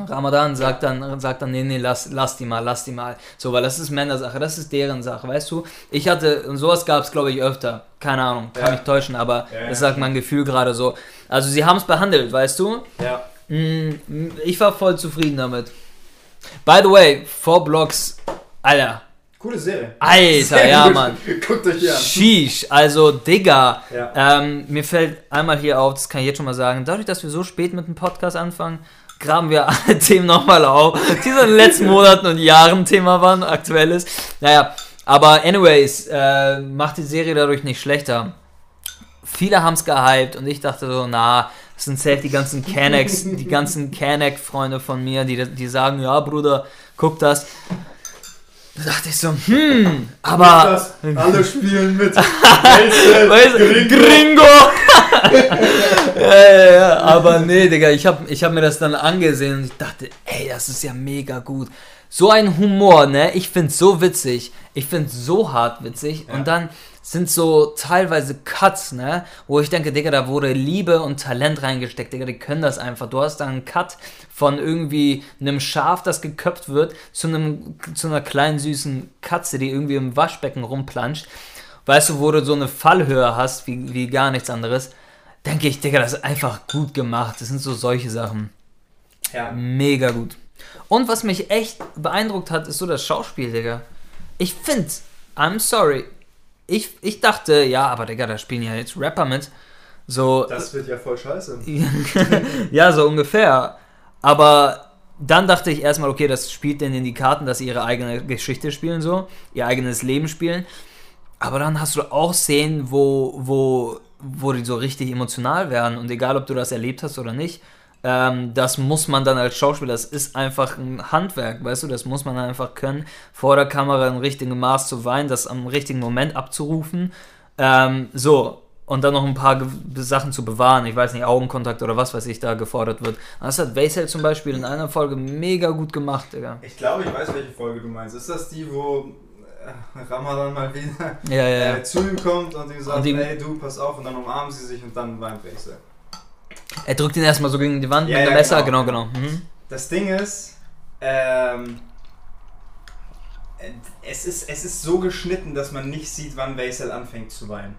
Ramadan sagt dann, sagt dann, nee, nee, lass, lass die mal, lass die mal. So, weil das ist Männersache, das ist deren Sache, weißt du? Ich hatte, und sowas gab es, glaube ich, öfter. Keine Ahnung, kann Ja. mich täuschen, aber Ja, das sagt mein Gefühl gerade so. Also sie haben es behandelt, weißt du? Ja. Mm, Ich war voll zufrieden damit. By the way, Four Blocks, Alter, Coole Serie. Alter, Sehr ja, gut. Mann. Guckt euch die an. Sheesh, also Digga. Ja. Ähm, mir fällt einmal hier auf, das kann ich jetzt schon mal sagen, dadurch, dass wir so spät mit dem Podcast anfangen, graben wir [LAUGHS] alle Themen nochmal auf, die so in den letzten [LAUGHS] Monaten und Jahren Thema waren, aktuelles. Naja, aber anyways, äh, macht die Serie dadurch nicht schlechter. Viele haben es gehypt und ich dachte so, na, das sind safe die ganzen Canex, die ganzen [LAUGHS] Canex-Freunde von mir, die, die sagen, ja, Bruder, guck das. Da dachte ich so, hm, aber... Das, alle spielen mit. Du, [LAUGHS] Gringo! [LAUGHS] ja, ja, ja, aber nee, Digga, ich hab, ich hab mir das dann angesehen und ich dachte, ey, das ist ja mega gut. So ein Humor, ne? Ich find's so witzig. Ich find's so hart witzig. Ja. Und dann sind so teilweise Cuts, ne? Wo ich denke, Digga, da wurde Liebe und Talent reingesteckt, Digga, die können das einfach. Du hast da einen Cut von irgendwie einem Schaf, das geköpft wird, zu einem, zu einer kleinen süßen Katze, die irgendwie im Waschbecken rumplanscht. Weißt du, wo du so eine Fallhöhe hast, wie, wie gar nichts anderes. Denke ich, Digga, das ist einfach gut gemacht. Das sind so solche Sachen. Ja. Mega gut. Und was mich echt beeindruckt hat, ist so das Schauspiel, Digga. Ich finde, I'm sorry. Ich, ich dachte, ja, aber Digga, da spielen ja jetzt Rapper mit. So, Das wird ja voll scheiße. [LAUGHS] ja, so ungefähr. Aber dann dachte ich erstmal, okay, das spielt denen in die Karten, dass sie ihre eigene Geschichte spielen, so, ihr eigenes Leben spielen. Aber dann hast du auch Szenen, wo, wo, wo die so richtig emotional werden. Und egal, ob du das erlebt hast oder nicht, ähm, das muss man dann als Schauspieler, das ist einfach ein Handwerk, weißt du, das muss man einfach können, vor der Kamera im richtigen Maß zu weinen, das am richtigen Moment abzurufen. Ähm, so, und dann noch ein paar Sachen zu bewahren. Ich weiß nicht, Augenkontakt oder was weiß ich da gefordert wird. Das hat Vaisel zum Beispiel in einer Folge mega gut gemacht, Digga. Ich glaube, ich weiß, welche Folge du meinst. Ist das die, wo äh, Ramadan mal wieder Ja, ja, ja. äh, zu ihm kommt und ihm sagt, Und ihm- ey du, pass auf, und dann umarmen sie sich und dann weint Wechsel. Er drückt ihn erstmal so gegen die Wand Ja, mit dem ja, Messer, genau. genau, genau. Mhm. Das Ding ist, ähm, äh, es ist, es ist so geschnitten, dass man nicht sieht, wann Vaisel anfängt zu weinen.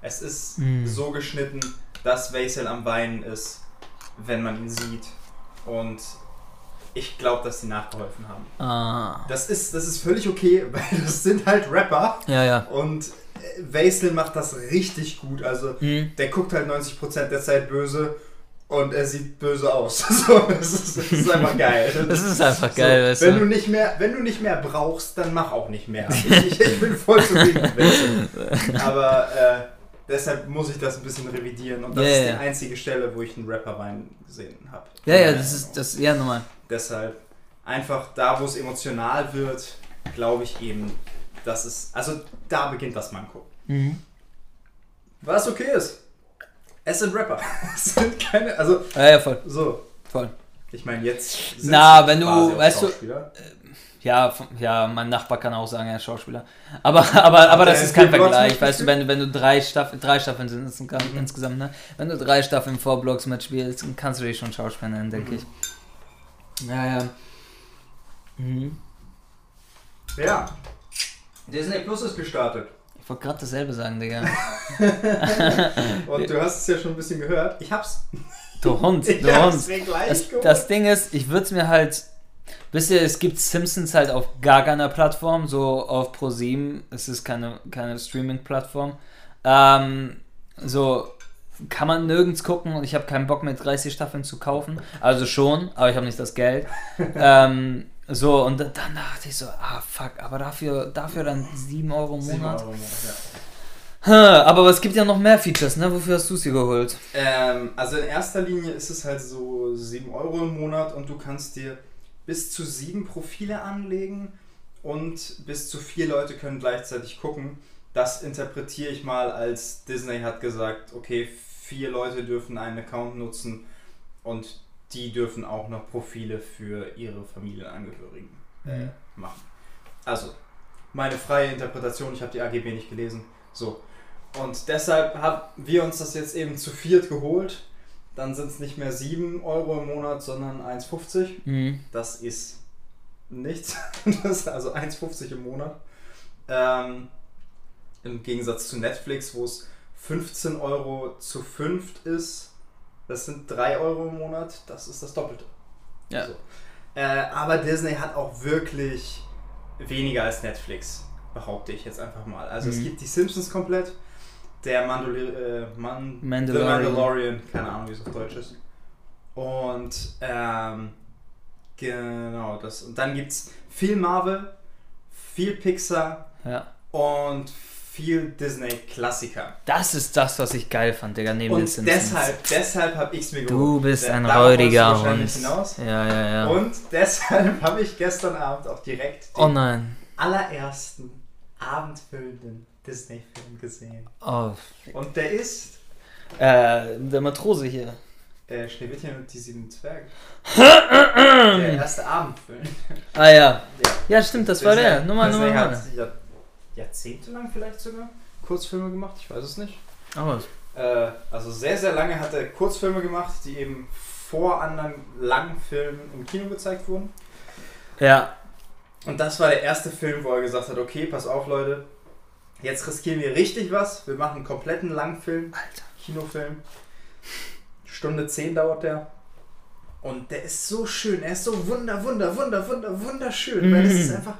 Es ist Mhm. so geschnitten, dass Vaisel am Weinen ist, wenn man ihn sieht. Und Ich glaube, dass die nachgeholfen haben. Ah. Das ist, das ist völlig okay, [LAUGHS] weil das sind halt Rapper. Ja, ja. Und äh, Vaisel macht das richtig gut. Also Mhm. der guckt halt 90% der Zeit böse und er sieht böse aus. [LAUGHS] So, das, ist, das ist einfach [LAUGHS] geil. Das ist einfach geil, weißt wenn du? du nicht mehr, wenn du nicht mehr brauchst, dann mach auch nicht mehr. Ich, ich, bin voll zufrieden mit Vaisel. Aber äh, deshalb muss ich das ein bisschen revidieren. Und das Ja, ist ja, die einzige Stelle, wo ich einen Rapper-Wein gesehen habe. Ja, ja, das ist, das, ja, nochmal. Deshalb einfach da, wo es emotional wird, glaube ich eben, dass es, also da beginnt das Manko. Mhm. Was okay ist. Es sind Rapper. [LAUGHS] Es sind keine, also Ja, ja, voll, so. voll. Ich meine jetzt. Na, wenn du- weißt du- Schauspieler. Ja, ja, mein Nachbar kann auch sagen, er ist Schauspieler. Aber, [LAUGHS] aber, aber das ist kein Vergleich. Weißt du, wenn du, wenn du drei Staffeln, drei Staffeln sind Mhm. insgesamt, ne? Wenn du drei Staffeln vor Blocks mitspielst, dann kannst du dich schon Schauspieler nennen, denke Mhm. ich. Ja, ja. Mhm. Ja. Disney Plus ist gestartet. Ich wollte gerade dasselbe sagen, Digga. [LAUGHS] Und du hast es ja schon ein bisschen gehört. Ich hab's. Du Hund, [LAUGHS] Ich du hab's Hund. Das, das Ding ist, ich würde es mir halt. Wisst ihr, es gibt Simpsons halt auf gar keiner Plattform, so auf Pro7. Es ist keine, keine Streaming-Plattform. Ähm, so kann man nirgends gucken und ich habe keinen Bock mehr 30 Staffeln zu kaufen. Also schon, aber ich habe nicht das Geld. [LAUGHS] ähm, so, und dann dachte ich so, ah fuck, aber dafür, dafür dann 7 Euro im Sieben Monat. Euro im Monat, ja. Aber es gibt ja noch mehr Features, ne? Wofür hast du sie geholt? Ähm, also in erster Linie ist es halt so 7 Euro im Monat und du kannst dir bis zu sieben Profile anlegen und bis zu vier Leute können gleichzeitig gucken. Das interpretiere ich mal als Disney hat gesagt, okay, vier Leute dürfen einen Account nutzen und die dürfen auch noch Profile für ihre Familienangehörigen äh, Mhm. machen. Also, meine freie Interpretation, ich habe die AGB nicht gelesen. So. Und deshalb haben wir uns das jetzt eben zu viert geholt. Dann sind es nicht mehr 7 Euro im Monat, sondern 1,50. Mhm. Das ist nichts. [LAUGHS] Das ist also 1,50 im Monat. Ähm, Im Gegensatz zu Netflix, wo es 15 Euro zu fünft ist. Das sind 3 Euro im Monat. Das ist das Doppelte. Ja. So. Äh, aber Disney hat auch wirklich weniger als Netflix, behaupte ich jetzt einfach mal. Also es Mhm. gibt die Simpsons komplett, der Mandalori äh, Man Mandalorian. Mandalorian, keine Ahnung wie es auf Deutsch ist. Und ähm, genau, das. Und dann gibt es viel Marvel, viel Pixar Ja. und viel Disney-Klassiker. Das ist das, was ich geil fand, Digga, neben den Und Simpsons. deshalb, deshalb habe ich es mir geholt. Du bist ein darauf räudiger Hund. hinaus. Ja, ja, ja. Und [LAUGHS] deshalb habe ich gestern Abend auch direkt den oh nein. allerersten abendfüllenden Disney-Film gesehen. Oh. Und der ist Äh, der Matrose hier. äh, Schneewittchen und die sieben Zwerge. [CLEARS THROAT] der erste Abendfilm. Ah ja. Ja. Ja, stimmt, das war der. Disney- Nummer, Disney Nummer, hat Nummer. Jahrzehntelang vielleicht sogar Kurzfilme gemacht, ich weiß es nicht. Oh, Äh, also sehr, sehr lange hat er Kurzfilme gemacht, die eben vor anderen langen Filmen im Kino gezeigt wurden. ja. Und das war der erste Film, wo er gesagt hat, okay, pass auf Leute, jetzt riskieren wir richtig was. Wir machen einen kompletten Langfilm, Alter. Kinofilm. Stunde 10 dauert der. Und der ist so schön, er ist so wunder, wunder, wunder, wunder, wunderschön, weil es ist Mhm. einfach...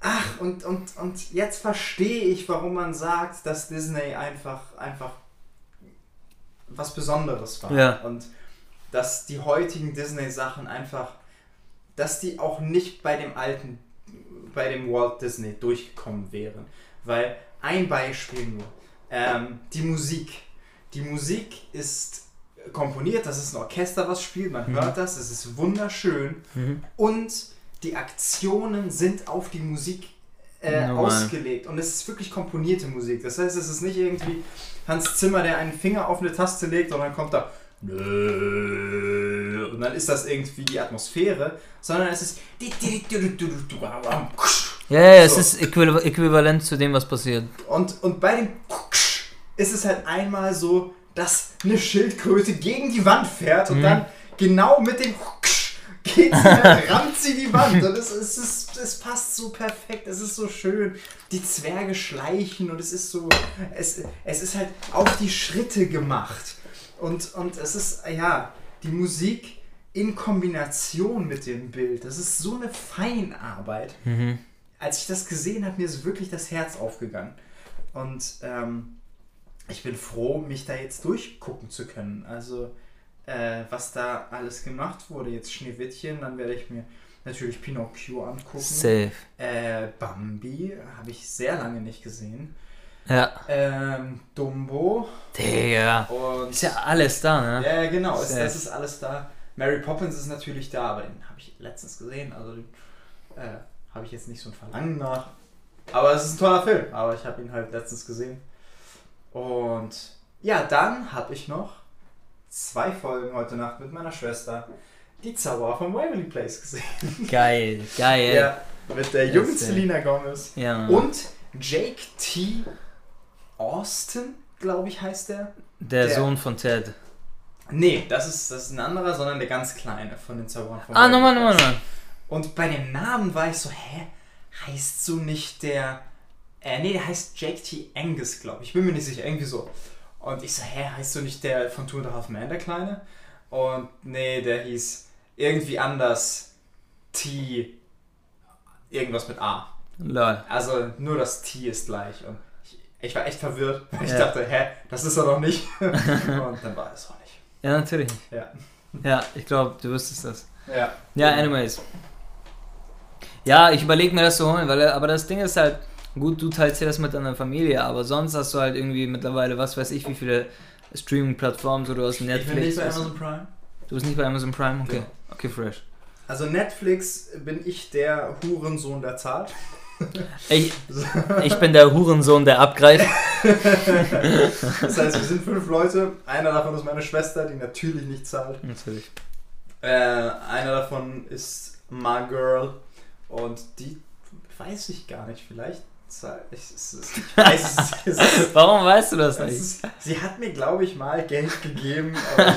Ach, und, und, und jetzt verstehe ich, warum man sagt, dass Disney einfach, einfach was Besonderes war. Ja. Und dass die heutigen Disney-Sachen einfach, dass die auch nicht bei dem alten, bei dem Walt Disney durchgekommen wären. Weil ein Beispiel nur, ähm, die Musik. Die Musik ist komponiert, das ist ein Orchester, was spielt, man Mhm. hört das, es ist wunderschön Mhm. und die Aktionen sind auf die Musik äh, ausgelegt und es ist wirklich komponierte Musik. Das heißt, es ist nicht irgendwie Hans Zimmer, der einen Finger auf eine Taste legt und dann kommt da und dann ist das irgendwie die Atmosphäre, sondern es ist Ja, ja, es So. ist äquival äquivalent zu dem, was passiert. und, und bei dem ist es halt einmal so, dass eine Schildkröte gegen die Wand fährt und Mhm. dann genau mit dem geht sie, [LAUGHS] dann rammt sie die Wand und es, es, ist, es passt so perfekt, es ist so schön. Die Zwerge schleichen und es ist so, es, es ist halt auf die Schritte gemacht und, und es ist, ja, die Musik in Kombination mit dem Bild. Das ist so eine Feinarbeit. Mhm. Als ich das gesehen habe, mir ist wirklich das Herz aufgegangen. Und ähm, ich bin froh, mich da jetzt durchgucken zu können. Also, äh, was da alles gemacht wurde. Jetzt Schneewittchen, dann werde ich mir natürlich Pinocchio angucken. Safe. Äh, Bambi habe ich sehr lange nicht gesehen. Ja. Ähm, Dumbo Digga. und. Ist ja alles da, ne? Ja, ja, genau, ist, das ist alles da. Mary Poppins ist natürlich da, aber den habe ich letztens gesehen, also den, äh, habe ich jetzt nicht so ein Verlangen nach. Aber es ist ein toller Film, aber ich habe ihn halt letztens gesehen. Und ja, dann habe ich noch zwei Folgen heute Nacht mit meiner Schwester die Zauberer von Waverly Place gesehen. Geil, geil. Ja, mit der jungen Selena Gomez. Ja. Und Jake T. Austin, glaube ich, heißt der. der, der- Sohn von Ted. Nee, das ist, das ist ein anderer, sondern der ganz kleine von den Zauberern von Ah, nochmal, nochmal, nochmal. Und bei dem Namen war ich so, hä? Heißt so nicht der. Äh, nee, der heißt Jake T. Angus, glaube ich. Ich bin mir nicht sicher, irgendwie so. Und ich so, hä, heißt so nicht der von Two and a Half Man, der Kleine? Und nee, der hieß irgendwie anders. T. Irgendwas mit A. Lol. Also nur das T ist gleich. Und ich, ich war echt verwirrt, weil ich Ja. dachte, hä, das ist er doch nicht. [LAUGHS] Und dann war es auch nicht. Ja, natürlich. Ja. Ja, ich glaube, du wüsstest das. Ja. Ja, anyways. Ja, ich überlege mir das zu holen, weil, aber das Ding ist halt, gut, du teilst dir das mit deiner Familie, aber sonst hast du halt irgendwie mittlerweile, was weiß ich, wie viele Streaming-Plattformen, so du hast Ich bin Netflix. nicht bei Amazon Prime. Du bist nicht bei Amazon Prime? Okay. Genau. Okay, fresh. Also Netflix bin ich der Hurensohn, der zahlt. Ich, [LAUGHS] ich bin der Hurensohn, der abgreift. [LAUGHS] Das heißt, wir sind fünf Leute. Einer davon ist meine Schwester, die natürlich nicht zahlt. Natürlich. Äh, einer davon ist my girl und die weiß ich gar nicht. Vielleicht ich, ich weiß es, es [LAUGHS] Warum weißt du das nicht? ist, Sie hat mir, glaube ich, mal Geld gegeben, aber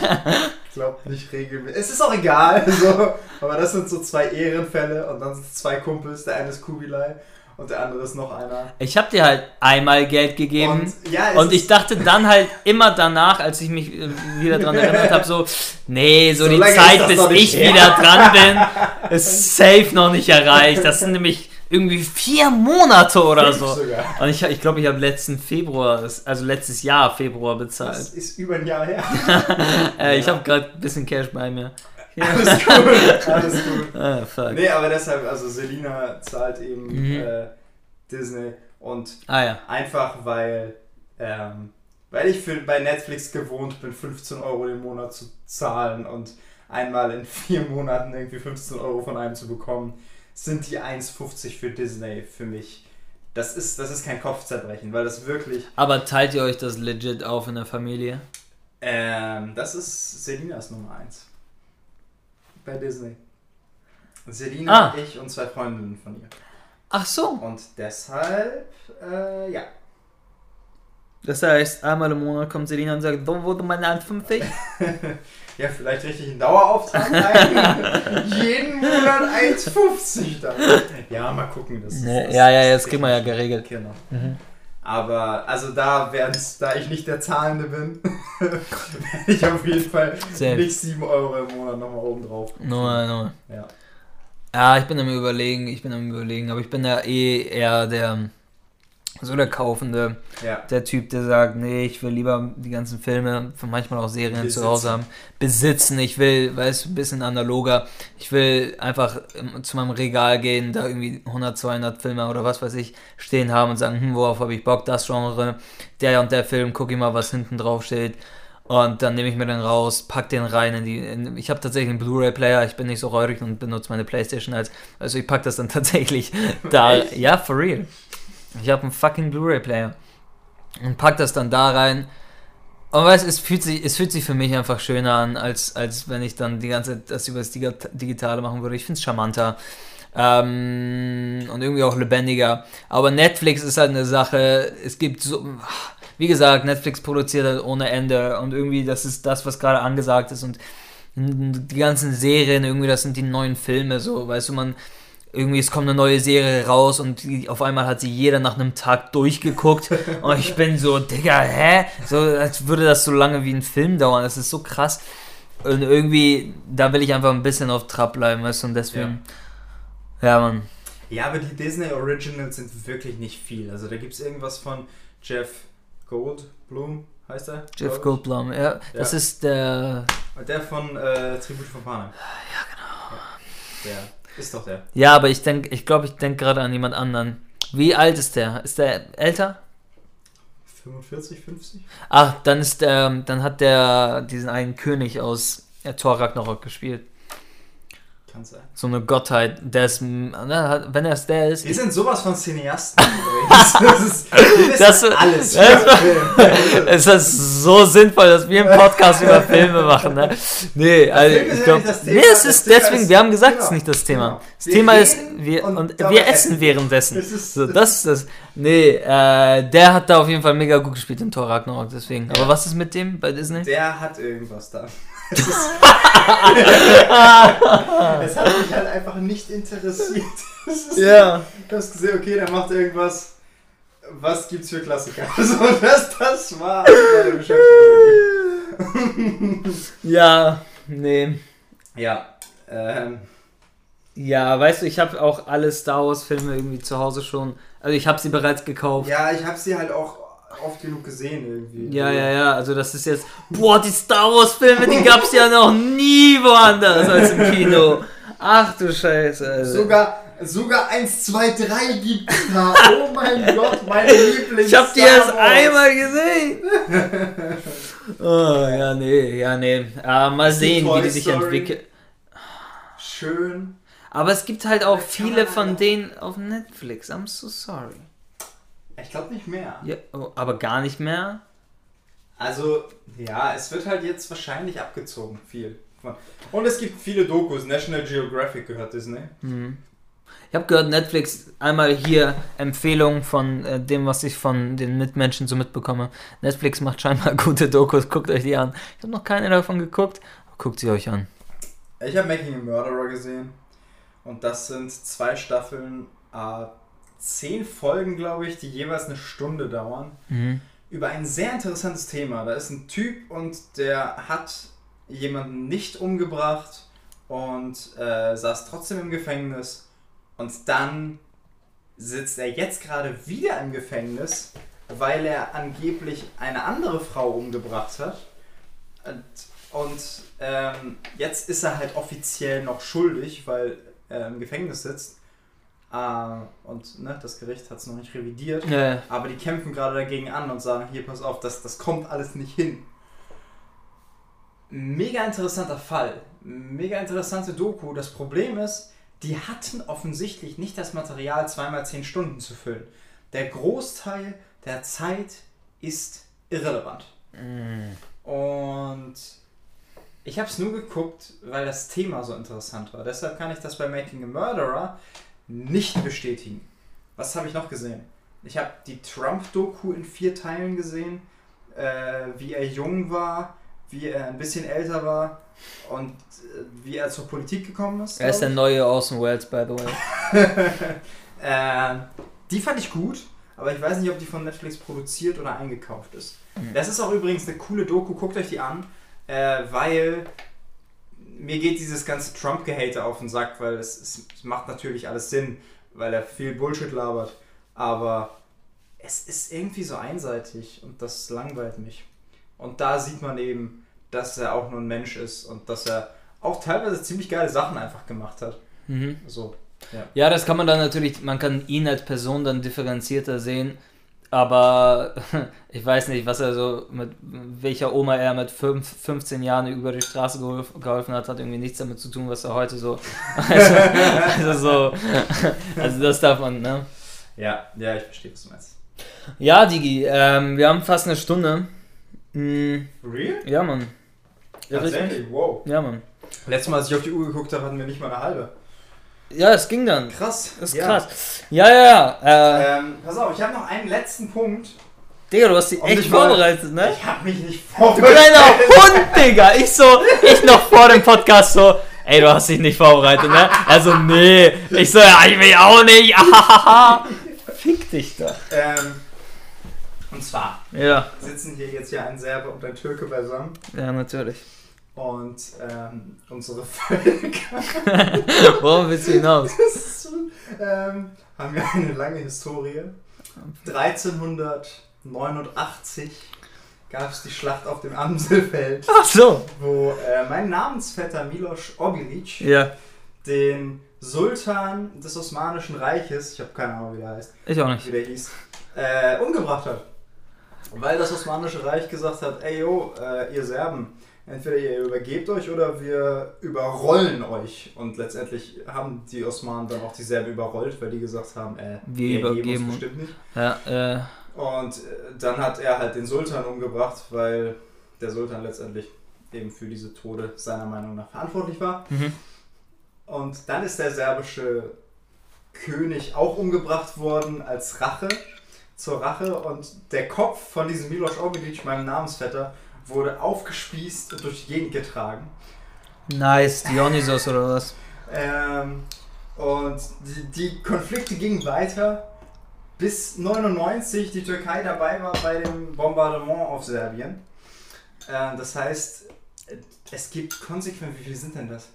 ich glaube nicht regelmäßig. Es ist auch egal, [LAUGHS] so. aber das sind so zwei Ehrenfälle und dann sind es zwei Kumpels. Der eine ist Kubilai und der andere ist noch einer. Ich habe dir halt einmal Geld gegeben. Und, ja, Und ich dachte dann halt immer danach, als ich mich äh, wieder dran erinnert habe, so, nee, so, So die Zeit, bis ich her. wieder dran bin, [LAUGHS] ist safe noch nicht erreicht. Das sind nämlich irgendwie vier Monate oder so. sogar. Und ich glaube, ich, glaub, ich habe letzten Februar, also letztes Jahr Februar Das bezahlt. ist über ein Jahr her. [LAUGHS] Äh, Ich Ja. habe gerade ein bisschen Cash bei mir. Alles gut, alles gut. [LAUGHS] Ah, fuck. Nee, aber deshalb, also Selina zahlt eben Mhm. äh, Disney und Ah ja. einfach weil, ähm, weil ich für, bei Netflix gewohnt bin, 15 Euro im Monat zu zahlen und einmal in vier Monaten irgendwie 15 Euro von einem zu bekommen, sind die 1,50 für Disney für mich. Das ist, das ist kein Kopfzerbrechen, weil das wirklich, Aber teilt ihr euch das legit auf in der Familie? ähm, das ist Selinas Nummer 1. Bei Disney. Selina, Ah. ich und zwei Freundinnen von ihr. Ach so. Und deshalb, äh, ja. Das heißt, einmal im Monat kommt Selina und sagt, wo wurde meine 1,50? Ja, vielleicht richtig einen Dauerauftrag [LAUGHS] ein. Jeden Monat 1,50 dann. Ja, mal gucken. Das, Nee, das ja, ja, das jetzt kriegen wir ja geregelt. Genau. Mhm. Aber, also da wären's, da ich nicht der Zahlende bin, werde [LAUGHS] ich auf jeden Fall Safe. nicht 7 Euro im Monat nochmal oben drauf. Nur, nur. Ja. Ja, ich bin am überlegen, ich bin am überlegen, aber ich bin ja eh eher der, so der Kaufende, Ja. der Typ, der sagt, nee, ich will lieber die ganzen Filme, manchmal auch Serien zu Besitzen. Hause haben, besitzen, ich will, weißt du, ein bisschen analoger, ich will einfach im- zu meinem Regal gehen, da irgendwie 100, 200 Filme oder was weiß ich stehen haben und sagen, hm, worauf habe ich Bock, das Genre, der und der Film, guck ich mal, was hinten drauf steht. Und dann nehme ich mir den raus, pack den rein in die. In, ich habe tatsächlich einen Blu-ray-Player, ich bin nicht so räudig und benutze meine Playstation als. Also ich pack das dann [LAUGHS] tatsächlich da. Echt? Ja, for real. Ich habe einen fucking Blu-ray-Player. Und pack das dann da rein. Und weißt es fühlt sich, es fühlt sich für mich einfach schöner an, als, als wenn ich dann die ganze Zeit das über das Digitale machen würde. Ich finde es charmanter. Ähm, und irgendwie auch lebendiger. Aber Netflix ist halt eine Sache, es gibt so, wie gesagt, Netflix produziert halt ohne Ende und irgendwie das ist das, was gerade angesagt ist und die ganzen Serien, irgendwie das sind die neuen Filme, so, weißt du, man, irgendwie es kommt eine neue Serie raus und auf einmal hat sie jeder nach einem Tag durchgeguckt [LAUGHS] und ich bin so, Digga, hä? So, als würde das so lange wie ein Film dauern, das ist so krass. Und irgendwie, da will ich einfach ein bisschen auf Trab bleiben, weißt du, und deswegen. Ja, Mann. Ja, aber die Disney Originals sind wirklich nicht viel. Also da gibt es irgendwas von Jeff Goldblum, heißt er? Jeff Goldblum, ja, das Ja. ist der. Der von äh, Tribute von Panem. Ja, genau. Der ist doch der. Ja, aber ich denke, ich glaube, ich denke gerade an jemand anderen. Wie alt ist der? Ist der älter? 45, 50? Ach, dann ist der, dann hat der diesen einen König aus äh, Thor Ragnarok gespielt. Kann sein. So eine Gottheit, der ist, hat- wenn er es der ist, Wir sind sowas von Cineasten. [LAUGHS] Das ist, Das- alles. über Film. [LAUGHS] es ist so sinnvoll, dass wir einen Podcast über Filme machen, ne? Nee, also ist ich ja glaube, nee, es ist Thema deswegen, ist- wir haben gesagt, es ist genau, nicht das Thema. genau. Das Wir Thema ist, wir, und und wir essen essen. währenddessen. Das ist- so, das ist das. Nee, äh, der hat da auf jeden Fall mega gut gespielt in Thor Ragnarok, deswegen. Ja. Aber was ist mit dem bei Disney? Der hat irgendwas da. Es hat mich halt einfach nicht interessiert. Ja. Du hast gesehen, okay, der macht irgendwas. Was gibt's für Klassiker? [LAUGHS] So, das, das war meine Beschäftigung. Ja, nee. Ja, ähm, Ja, weißt du, ich habe auch alle Star Wars Filme irgendwie zu Hause schon. Also ich habe sie bereits gekauft. ja, ich habe sie halt auch oft genug gesehen irgendwie. Ja, ja, ja, also das ist jetzt, boah, die Star Wars Filme, die gab's ja noch nie woanders als im Kino. Ach du Scheiße. Also. Sogar, sogar 1, 2, 3 gibt's da. Oh mein [LAUGHS] Gott, meine Lieblings. ich hab die erst einmal gesehen. [LAUGHS] oh, ja, nee, ja, nee. Äh, mal sehen, wie die sich entwickeln. Schön. Aber es gibt halt auch viele von denen auf Netflix. I'm so sorry. Ich glaube nicht mehr. Ja, oh, aber gar nicht mehr. Also, ja, es wird halt jetzt wahrscheinlich abgezogen, viel. Und es gibt viele Dokus. National Geographic gehört Disney. Hm. Ich habe gehört, Netflix, einmal hier Empfehlung von äh, dem, was ich von den Mitmenschen so mitbekomme. Netflix macht scheinbar [LAUGHS] gute Dokus, guckt euch die an. Ich habe noch keine davon geguckt, guckt sie euch an. Ich habe Making a Murderer gesehen. Und das sind zwei Staffeln, äh, zehn Folgen, glaube ich, die jeweils eine Stunde dauern. Mhm. Über ein sehr interessantes Thema. Da ist ein Typ und der hat jemanden nicht umgebracht und äh, saß trotzdem im Gefängnis. Und dann sitzt er jetzt gerade wieder im Gefängnis, weil er angeblich eine andere Frau umgebracht hat. Und, und ähm, jetzt ist er halt offiziell noch schuldig, weil er im Gefängnis sitzt. Äh, und ne, das Gericht hat es noch nicht revidiert. Ja, ja. Aber die kämpfen gerade dagegen an und sagen, hier, pass auf, das, das kommt alles nicht hin. Mega interessanter Fall. Mega interessante Doku. Das Problem ist, die hatten offensichtlich nicht das Material, zweimal zehn Stunden zu füllen. Der Großteil der Zeit ist irrelevant. Mhm. Und ich habe es nur geguckt, weil das Thema so interessant war. Deshalb kann ich das bei Making a Murderer nicht bestätigen. Was habe ich noch gesehen? Ich habe die Trump-Doku in vier Teilen gesehen, äh, wie er jung war, wie er ein bisschen älter war und äh, wie er zur Politik gekommen ist. Er ist der neue Orson Welles, by the way. [LAUGHS] äh, die fand ich gut, aber ich weiß nicht, ob die von Netflix produziert oder eingekauft ist. Mhm. Das ist auch übrigens eine coole Doku, guckt euch die an, äh, weil mir geht dieses ganze Trump-Gehate auf den Sack, weil es, es, es macht natürlich alles Sinn, weil er viel Bullshit labert, aber es ist irgendwie so einseitig und das langweilt mich. Und da sieht man eben, dass er auch nur ein Mensch ist und dass er auch teilweise ziemlich geile Sachen einfach gemacht hat. Mhm. So, ja. Ja, das kann man dann natürlich, man kann ihn als Person dann differenzierter sehen, aber [LAUGHS] ich weiß nicht, was er so, mit welcher Oma er mit fünf, 15 Jahren über die Straße geholf, geholfen hat, hat irgendwie nichts damit zu tun, was er heute so, [LAUGHS] also, also so, [LAUGHS] also das darf man, ne? Ja, ja, ich verstehe, was du meinst. Ja, Digi, ähm, wir haben fast eine Stunde. Mm, Real? ja, Mann. Mich? Tatsächlich, wow. Ja, Mann. Letztes Mal, als ich auf die Uhr geguckt habe, hatten wir nicht mal eine halbe. Ja, es ging dann. Krass. Das ist ja. krass. Ja, ja, ja. Äh, Ähm, pass auf, ich habe noch einen letzten Punkt. Digga, du hast dich echt vorbereitet, ne? Ich habe mich nicht Du vorbereitet. kleiner Hund, Digga! Ich so, ich noch vor dem Podcast so, ey, du hast dich nicht vorbereitet, ne? Also, nee. Ich so, ja, ich will auch nicht. [LAUGHS] Fick dich doch. Ähm, und zwar Ja, sitzen hier jetzt ja ein Serbe und ein Türke beisammen. ja, natürlich. Und ähm, unsere Völker [LAUGHS] Worauf willst du hinaus? ähm, haben ja eine lange Historie. 1389 gab es die Schlacht auf dem Amselfeld, Ach so. wo äh, mein Namensvetter Miloš Obilic Ja, den Sultan des Osmanischen Reiches, ich habe keine Ahnung, wie der heißt, ich auch nicht. wie der hieß, äh, umgebracht hat. Weil das Osmanische Reich gesagt hat, ey yo, äh, ihr Serben, entweder ihr übergebt euch oder wir überrollen euch. Und letztendlich haben die Osmanen dann auch die Serben überrollt, weil die gesagt haben, äh, Wir ergeben übergeben uns bestimmt nicht. Ja, äh, Und äh, dann hat er halt den Sultan umgebracht, weil der Sultan letztendlich eben für diese Tode seiner Meinung nach verantwortlich war. mhm. Und dann ist der serbische König auch umgebracht worden als Rache, zur Rache. Und der Kopf von diesem Miloš Obilic, meinem Namensvetter, wurde aufgespießt und durch die Gegend getragen. nice. Dionysos oder was? Ähm, und die, die Konflikte gingen weiter, bis 99 die Türkei dabei war bei dem Bombardement auf Serbien. Ähm, das heißt, es gibt konsequent, wie viele sind denn das?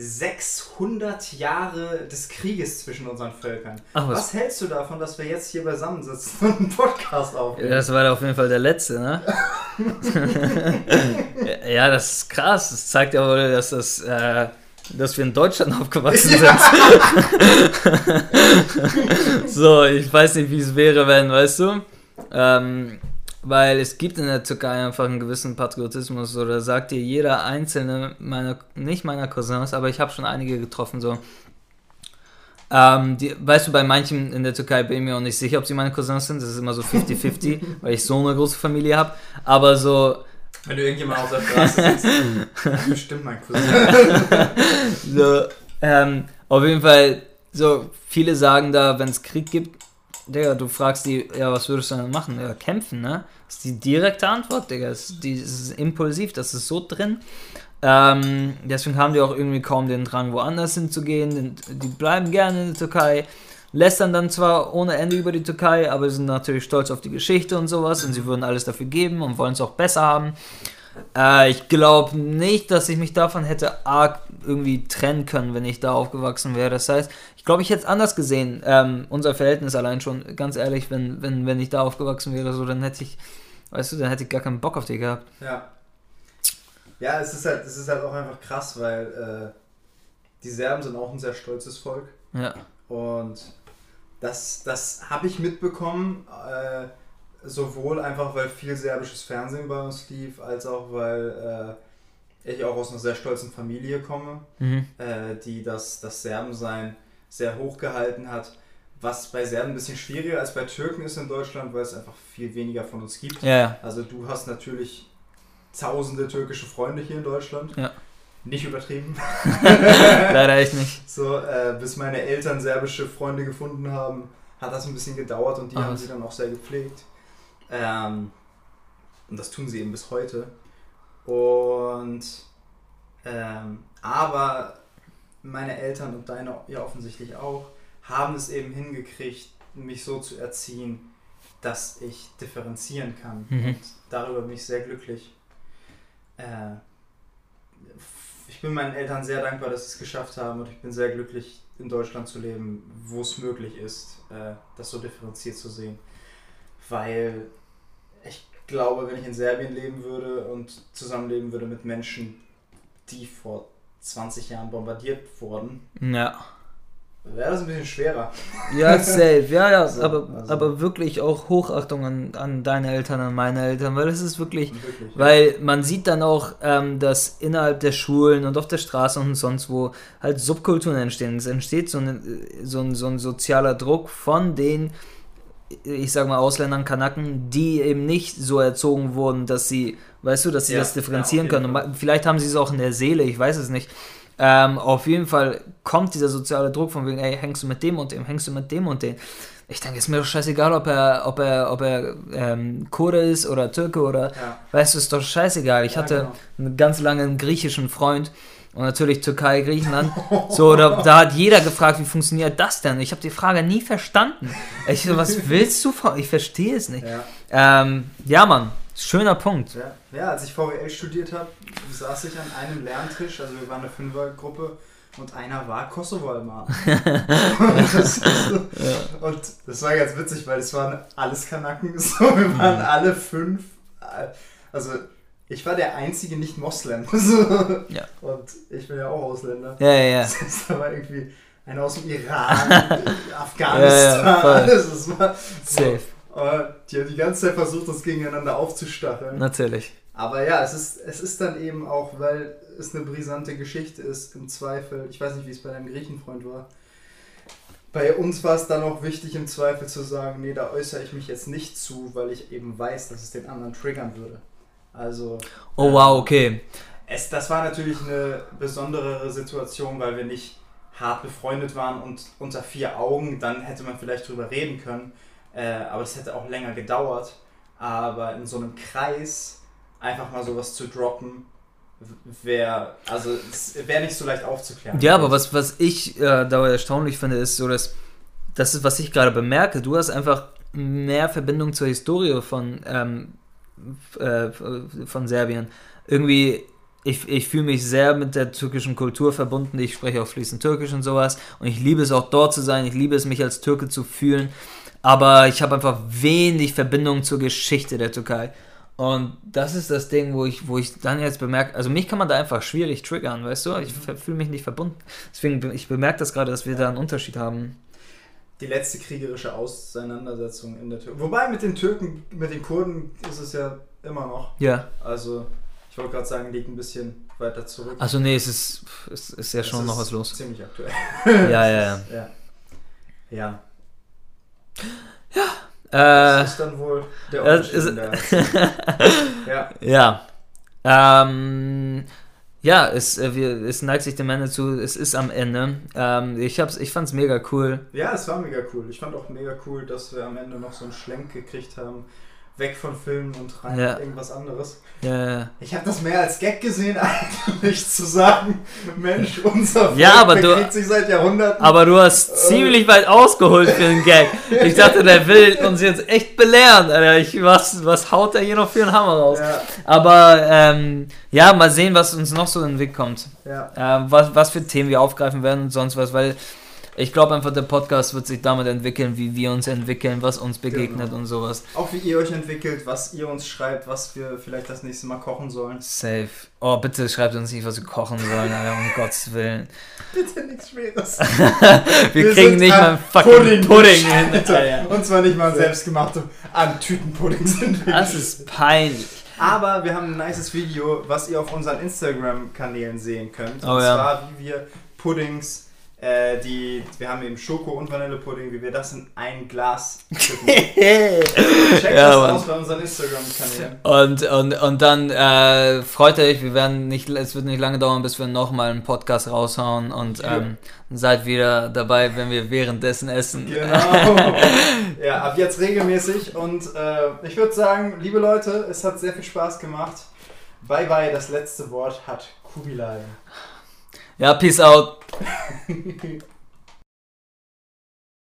600 Jahre des Krieges zwischen unseren Völkern. Ach was. Was hältst du davon, dass wir jetzt hier beisammensitzen [LAUGHS] und einen Podcast aufnehmen? Das war auf jeden Fall der letzte, ne? [LAUGHS] ja, das ist krass. Das zeigt ja wohl, dass das, äh, dass wir in Deutschland aufgewachsen sind. [LAUGHS] so, ich weiß nicht, wie es wäre, wenn, weißt du? Ähm, weil es gibt in der Türkei einfach einen gewissen Patriotismus oder sagt dir jeder einzelne meiner, nicht meiner Cousins, aber ich habe schon einige getroffen, so. Ähm, die, weißt du, bei manchen in der Türkei bin ich mir auch nicht sicher, ob sie meine Cousins sind. Das ist immer so 50-50, [LAUGHS] weil ich so eine große Familie habe. Aber so, Wenn du irgendjemand auf der Straße siehst, [LAUGHS] bestimmt mein Cousin. [LAUGHS] so ähm, auf jeden Fall, so viele sagen da, wenn es Krieg gibt, Digga, du fragst die, ja, was würdest du dann machen? Ja, kämpfen, ne? Das ist die direkte Antwort, Digga. Das ist, die, das ist impulsiv, das ist so drin. Ähm, deswegen haben die auch irgendwie kaum den Drang, woanders hinzugehen. Die bleiben gerne in der Türkei, lästern dann zwar ohne Ende über die Türkei, aber sind natürlich stolz auf die Geschichte und sowas und sie würden alles dafür geben und wollen es auch besser haben. Äh, ich glaube nicht, dass ich mich davon hätte arg irgendwie trennen können, wenn ich da aufgewachsen wäre. Das heißt, ich glaube, ich hätte es anders gesehen. Ähm, unser Verhältnis allein schon, ganz ehrlich, wenn, wenn, wenn ich da aufgewachsen wäre, so, dann hätte ich, weißt du, dann hätte ich gar keinen Bock auf die gehabt. Ja. Ja, es ist halt, es ist halt auch einfach krass, weil äh, die Serben sind auch ein sehr stolzes Volk. Ja. Und das, das habe ich mitbekommen, äh, sowohl einfach, weil viel serbisches Fernsehen bei uns lief, als auch, weil äh, ich auch aus einer sehr stolzen Familie komme, Mhm. äh, die das, das Serbensein sehr hoch gehalten hat. Was bei Serben ein bisschen schwieriger als bei Türken ist in Deutschland, weil es einfach viel weniger von uns gibt. Ja, ja. Also du hast natürlich tausende türkische Freunde hier in Deutschland. Ja. Nicht übertrieben. [LAUGHS] Leider echt nicht. So, äh, bis meine Eltern serbische Freunde gefunden haben, hat das ein bisschen gedauert und die Ach, haben sie dann auch sehr gepflegt. Ähm, und das tun sie eben bis heute. Und ähm, aber meine Eltern und deine ja offensichtlich auch haben es eben hingekriegt, mich so zu erziehen, dass ich differenzieren kann. Mhm. Und darüber bin ich sehr glücklich. Äh, ich bin meinen Eltern sehr dankbar, dass sie es geschafft haben und ich bin sehr glücklich, in Deutschland zu leben, wo es möglich ist, äh, das so differenziert zu sehen. Weil ich glaube, wenn ich in Serbien leben würde und zusammenleben würde mit Menschen, die vor 20 Jahren bombardiert wurden, Ja. wäre das ein bisschen schwerer. Ja, [LAUGHS] safe. Ja, ja, Also, aber, also- aber wirklich auch Hochachtung an, an deine Eltern, an meine Eltern, weil es ist wirklich, Wirklich. weil man sieht dann auch, ähm, dass innerhalb der Schulen und auf der Straße und sonst wo halt Subkulturen entstehen. Es entsteht so, eine, so, ein, so ein sozialer Druck von den, ich sag mal, Ausländern, Kanaken, die eben nicht so erzogen wurden, dass sie, weißt du, dass sie Ja, das differenzieren ja, können. Und vielleicht haben sie es auch in der Seele, ich weiß es nicht. Ähm, auf jeden Fall kommt dieser soziale Druck von wegen, ey, hängst du mit dem und dem, hängst du mit dem und dem. Ich denke, ist mir doch scheißegal, ob er, ob er, ob er ähm, Kurde ist oder Türke oder, Ja. weißt du, ist doch scheißegal. Ich hatte genau. einen ganz langen griechischen Freund und natürlich Türkei, Griechenland. So, da, da hat jeder gefragt, wie funktioniert das denn? Ich habe die Frage nie verstanden. Ich so, was willst du von? Ich verstehe es nicht. Ja. Ähm, ja, Mann, Schöner Punkt. Ja, ja als ich VWL studiert habe, saß ich an einem Lerntisch, also wir waren eine Fünfergruppe und einer war Kosovo-Alman. und, das, [LAUGHS] [LAUGHS] und das war ganz witzig, weil es waren alles Kanaken, [LAUGHS] so, wir waren mhm. alle fünf, also ich war der einzige Nicht-Moslem. [LAUGHS] Ja. Und ich bin ja auch Ausländer. Ja, ja, ja. [LAUGHS] Das da war irgendwie einer aus dem Iran, [LAUGHS] Afghanistan, ja, ja, alles. Das war Safe. Aber die haben die ganze Zeit versucht, das gegeneinander aufzustacheln. Natürlich. Aber ja, es ist, es ist dann eben auch, weil es eine brisante Geschichte ist, im Zweifel. Ich weiß nicht, wie es bei deinem Griechenfreund war. Bei uns war es dann auch wichtig, im Zweifel zu sagen, nee, da äußere ich mich jetzt nicht zu, weil ich eben weiß, dass es den anderen triggern würde. Also. Oh wow, okay. Es, das war natürlich eine besondere Situation, weil wir nicht hart befreundet waren und unter vier Augen, dann hätte man vielleicht drüber reden können. Äh, aber es hätte auch länger gedauert. Aber in so einem Kreis einfach mal sowas zu droppen, wäre also wäre nicht so leicht aufzuklären. Ja, aber was, was ich äh, da erstaunlich finde, ist so, dass das ist, was ich gerade bemerke. Du hast einfach mehr Verbindung zur Historie von ähm, äh, von Serbien. Irgendwie, ich, ich fühle mich sehr mit der türkischen Kultur verbunden. Ich spreche auch fließend Türkisch und sowas. Und ich liebe es auch dort zu sein. Ich liebe es, mich als Türke zu fühlen. Aber ich habe einfach wenig Verbindung zur Geschichte der Türkei. Und das ist das Ding, wo ich, wo ich dann jetzt bemerke, also mich kann man da einfach schwierig triggern, weißt du? Ich fühle mich nicht verbunden. Deswegen, ich bemerke das gerade, dass wir da einen Unterschied haben die letzte kriegerische Auseinandersetzung in der Türkei. Wobei mit den Türken, mit den Kurden ist es ja immer noch. Ja. Also, ich wollte gerade sagen, liegt ein bisschen weiter zurück. Also, nee, es ist, es ist ja schon es noch was los. Ziemlich aktuell. [LAUGHS] ja, ja, [LAUGHS] ja. Ja. Ja. ja. Das äh, ist dann wohl der Unterschied. [LAUGHS] ja. Ja. Ähm, ja, es, äh, es neigt sich dem Ende zu, es ist am Ende. Ähm, ich, hab's, ich fand's mega cool. Ja, es war mega cool. Ich fand auch mega cool, dass wir am Ende noch so einen Schlenk gekriegt haben. Weg von Filmen und rein ja. irgendwas anderes. Ja, Ich habe das mehr als Gag gesehen, [LAUGHS] eigentlich zu sagen, Mensch, unser Film ja, aber du, sich seit Jahrhunderten. Aber du hast äh. ziemlich weit ausgeholt für den Gag. Ich dachte, der will uns jetzt echt belehren. Alter. Ich, was, was haut er hier noch für einen Hammer raus? Ja. Aber ähm, ja, mal sehen, was uns noch so in den Weg kommt. Ja. Äh, was, was für Themen wir aufgreifen werden und sonst was, weil ich glaube einfach, der Podcast wird sich damit entwickeln, wie wir uns entwickeln, was uns begegnet genau. und sowas. Auch wie ihr euch entwickelt, was ihr uns schreibt, was wir vielleicht das nächste Mal kochen sollen. Safe. Oh, bitte schreibt uns nicht, was wir kochen sollen, Alter, um [LAUGHS] Gottes Willen. Bitte nichts Schweres. [LAUGHS] wir, wir, kriegen nicht mal einen fucking Pudding, Pudding hin. Und zwar nicht mal selbstgemachte an Tütenpudding sind [LAUGHS] wir. Das ist peinlich. Aber wir haben ein nices Video, was ihr auf unseren Instagram-Kanälen sehen könnt. Oh, und ja. zwar, wie wir Puddings äh, die, wir haben eben Schoko- und Vanillepudding, wie wir das in ein Glas kippen. [LAUGHS] Checkt ja, das Mann. aus bei unseren Instagram-Kanälen. Und, und, und dann äh, freut euch, wir werden nicht, es wird nicht lange dauern, bis wir nochmal einen Podcast raushauen und ja. ähm, seid wieder dabei, wenn wir währenddessen essen. Genau. [LAUGHS] ja, ab jetzt regelmäßig und äh, ich würde sagen, liebe Leute, es hat sehr viel Spaß gemacht. Bye bye, das letzte Wort hat Kubilai. Ja, peace out. [LAUGHS]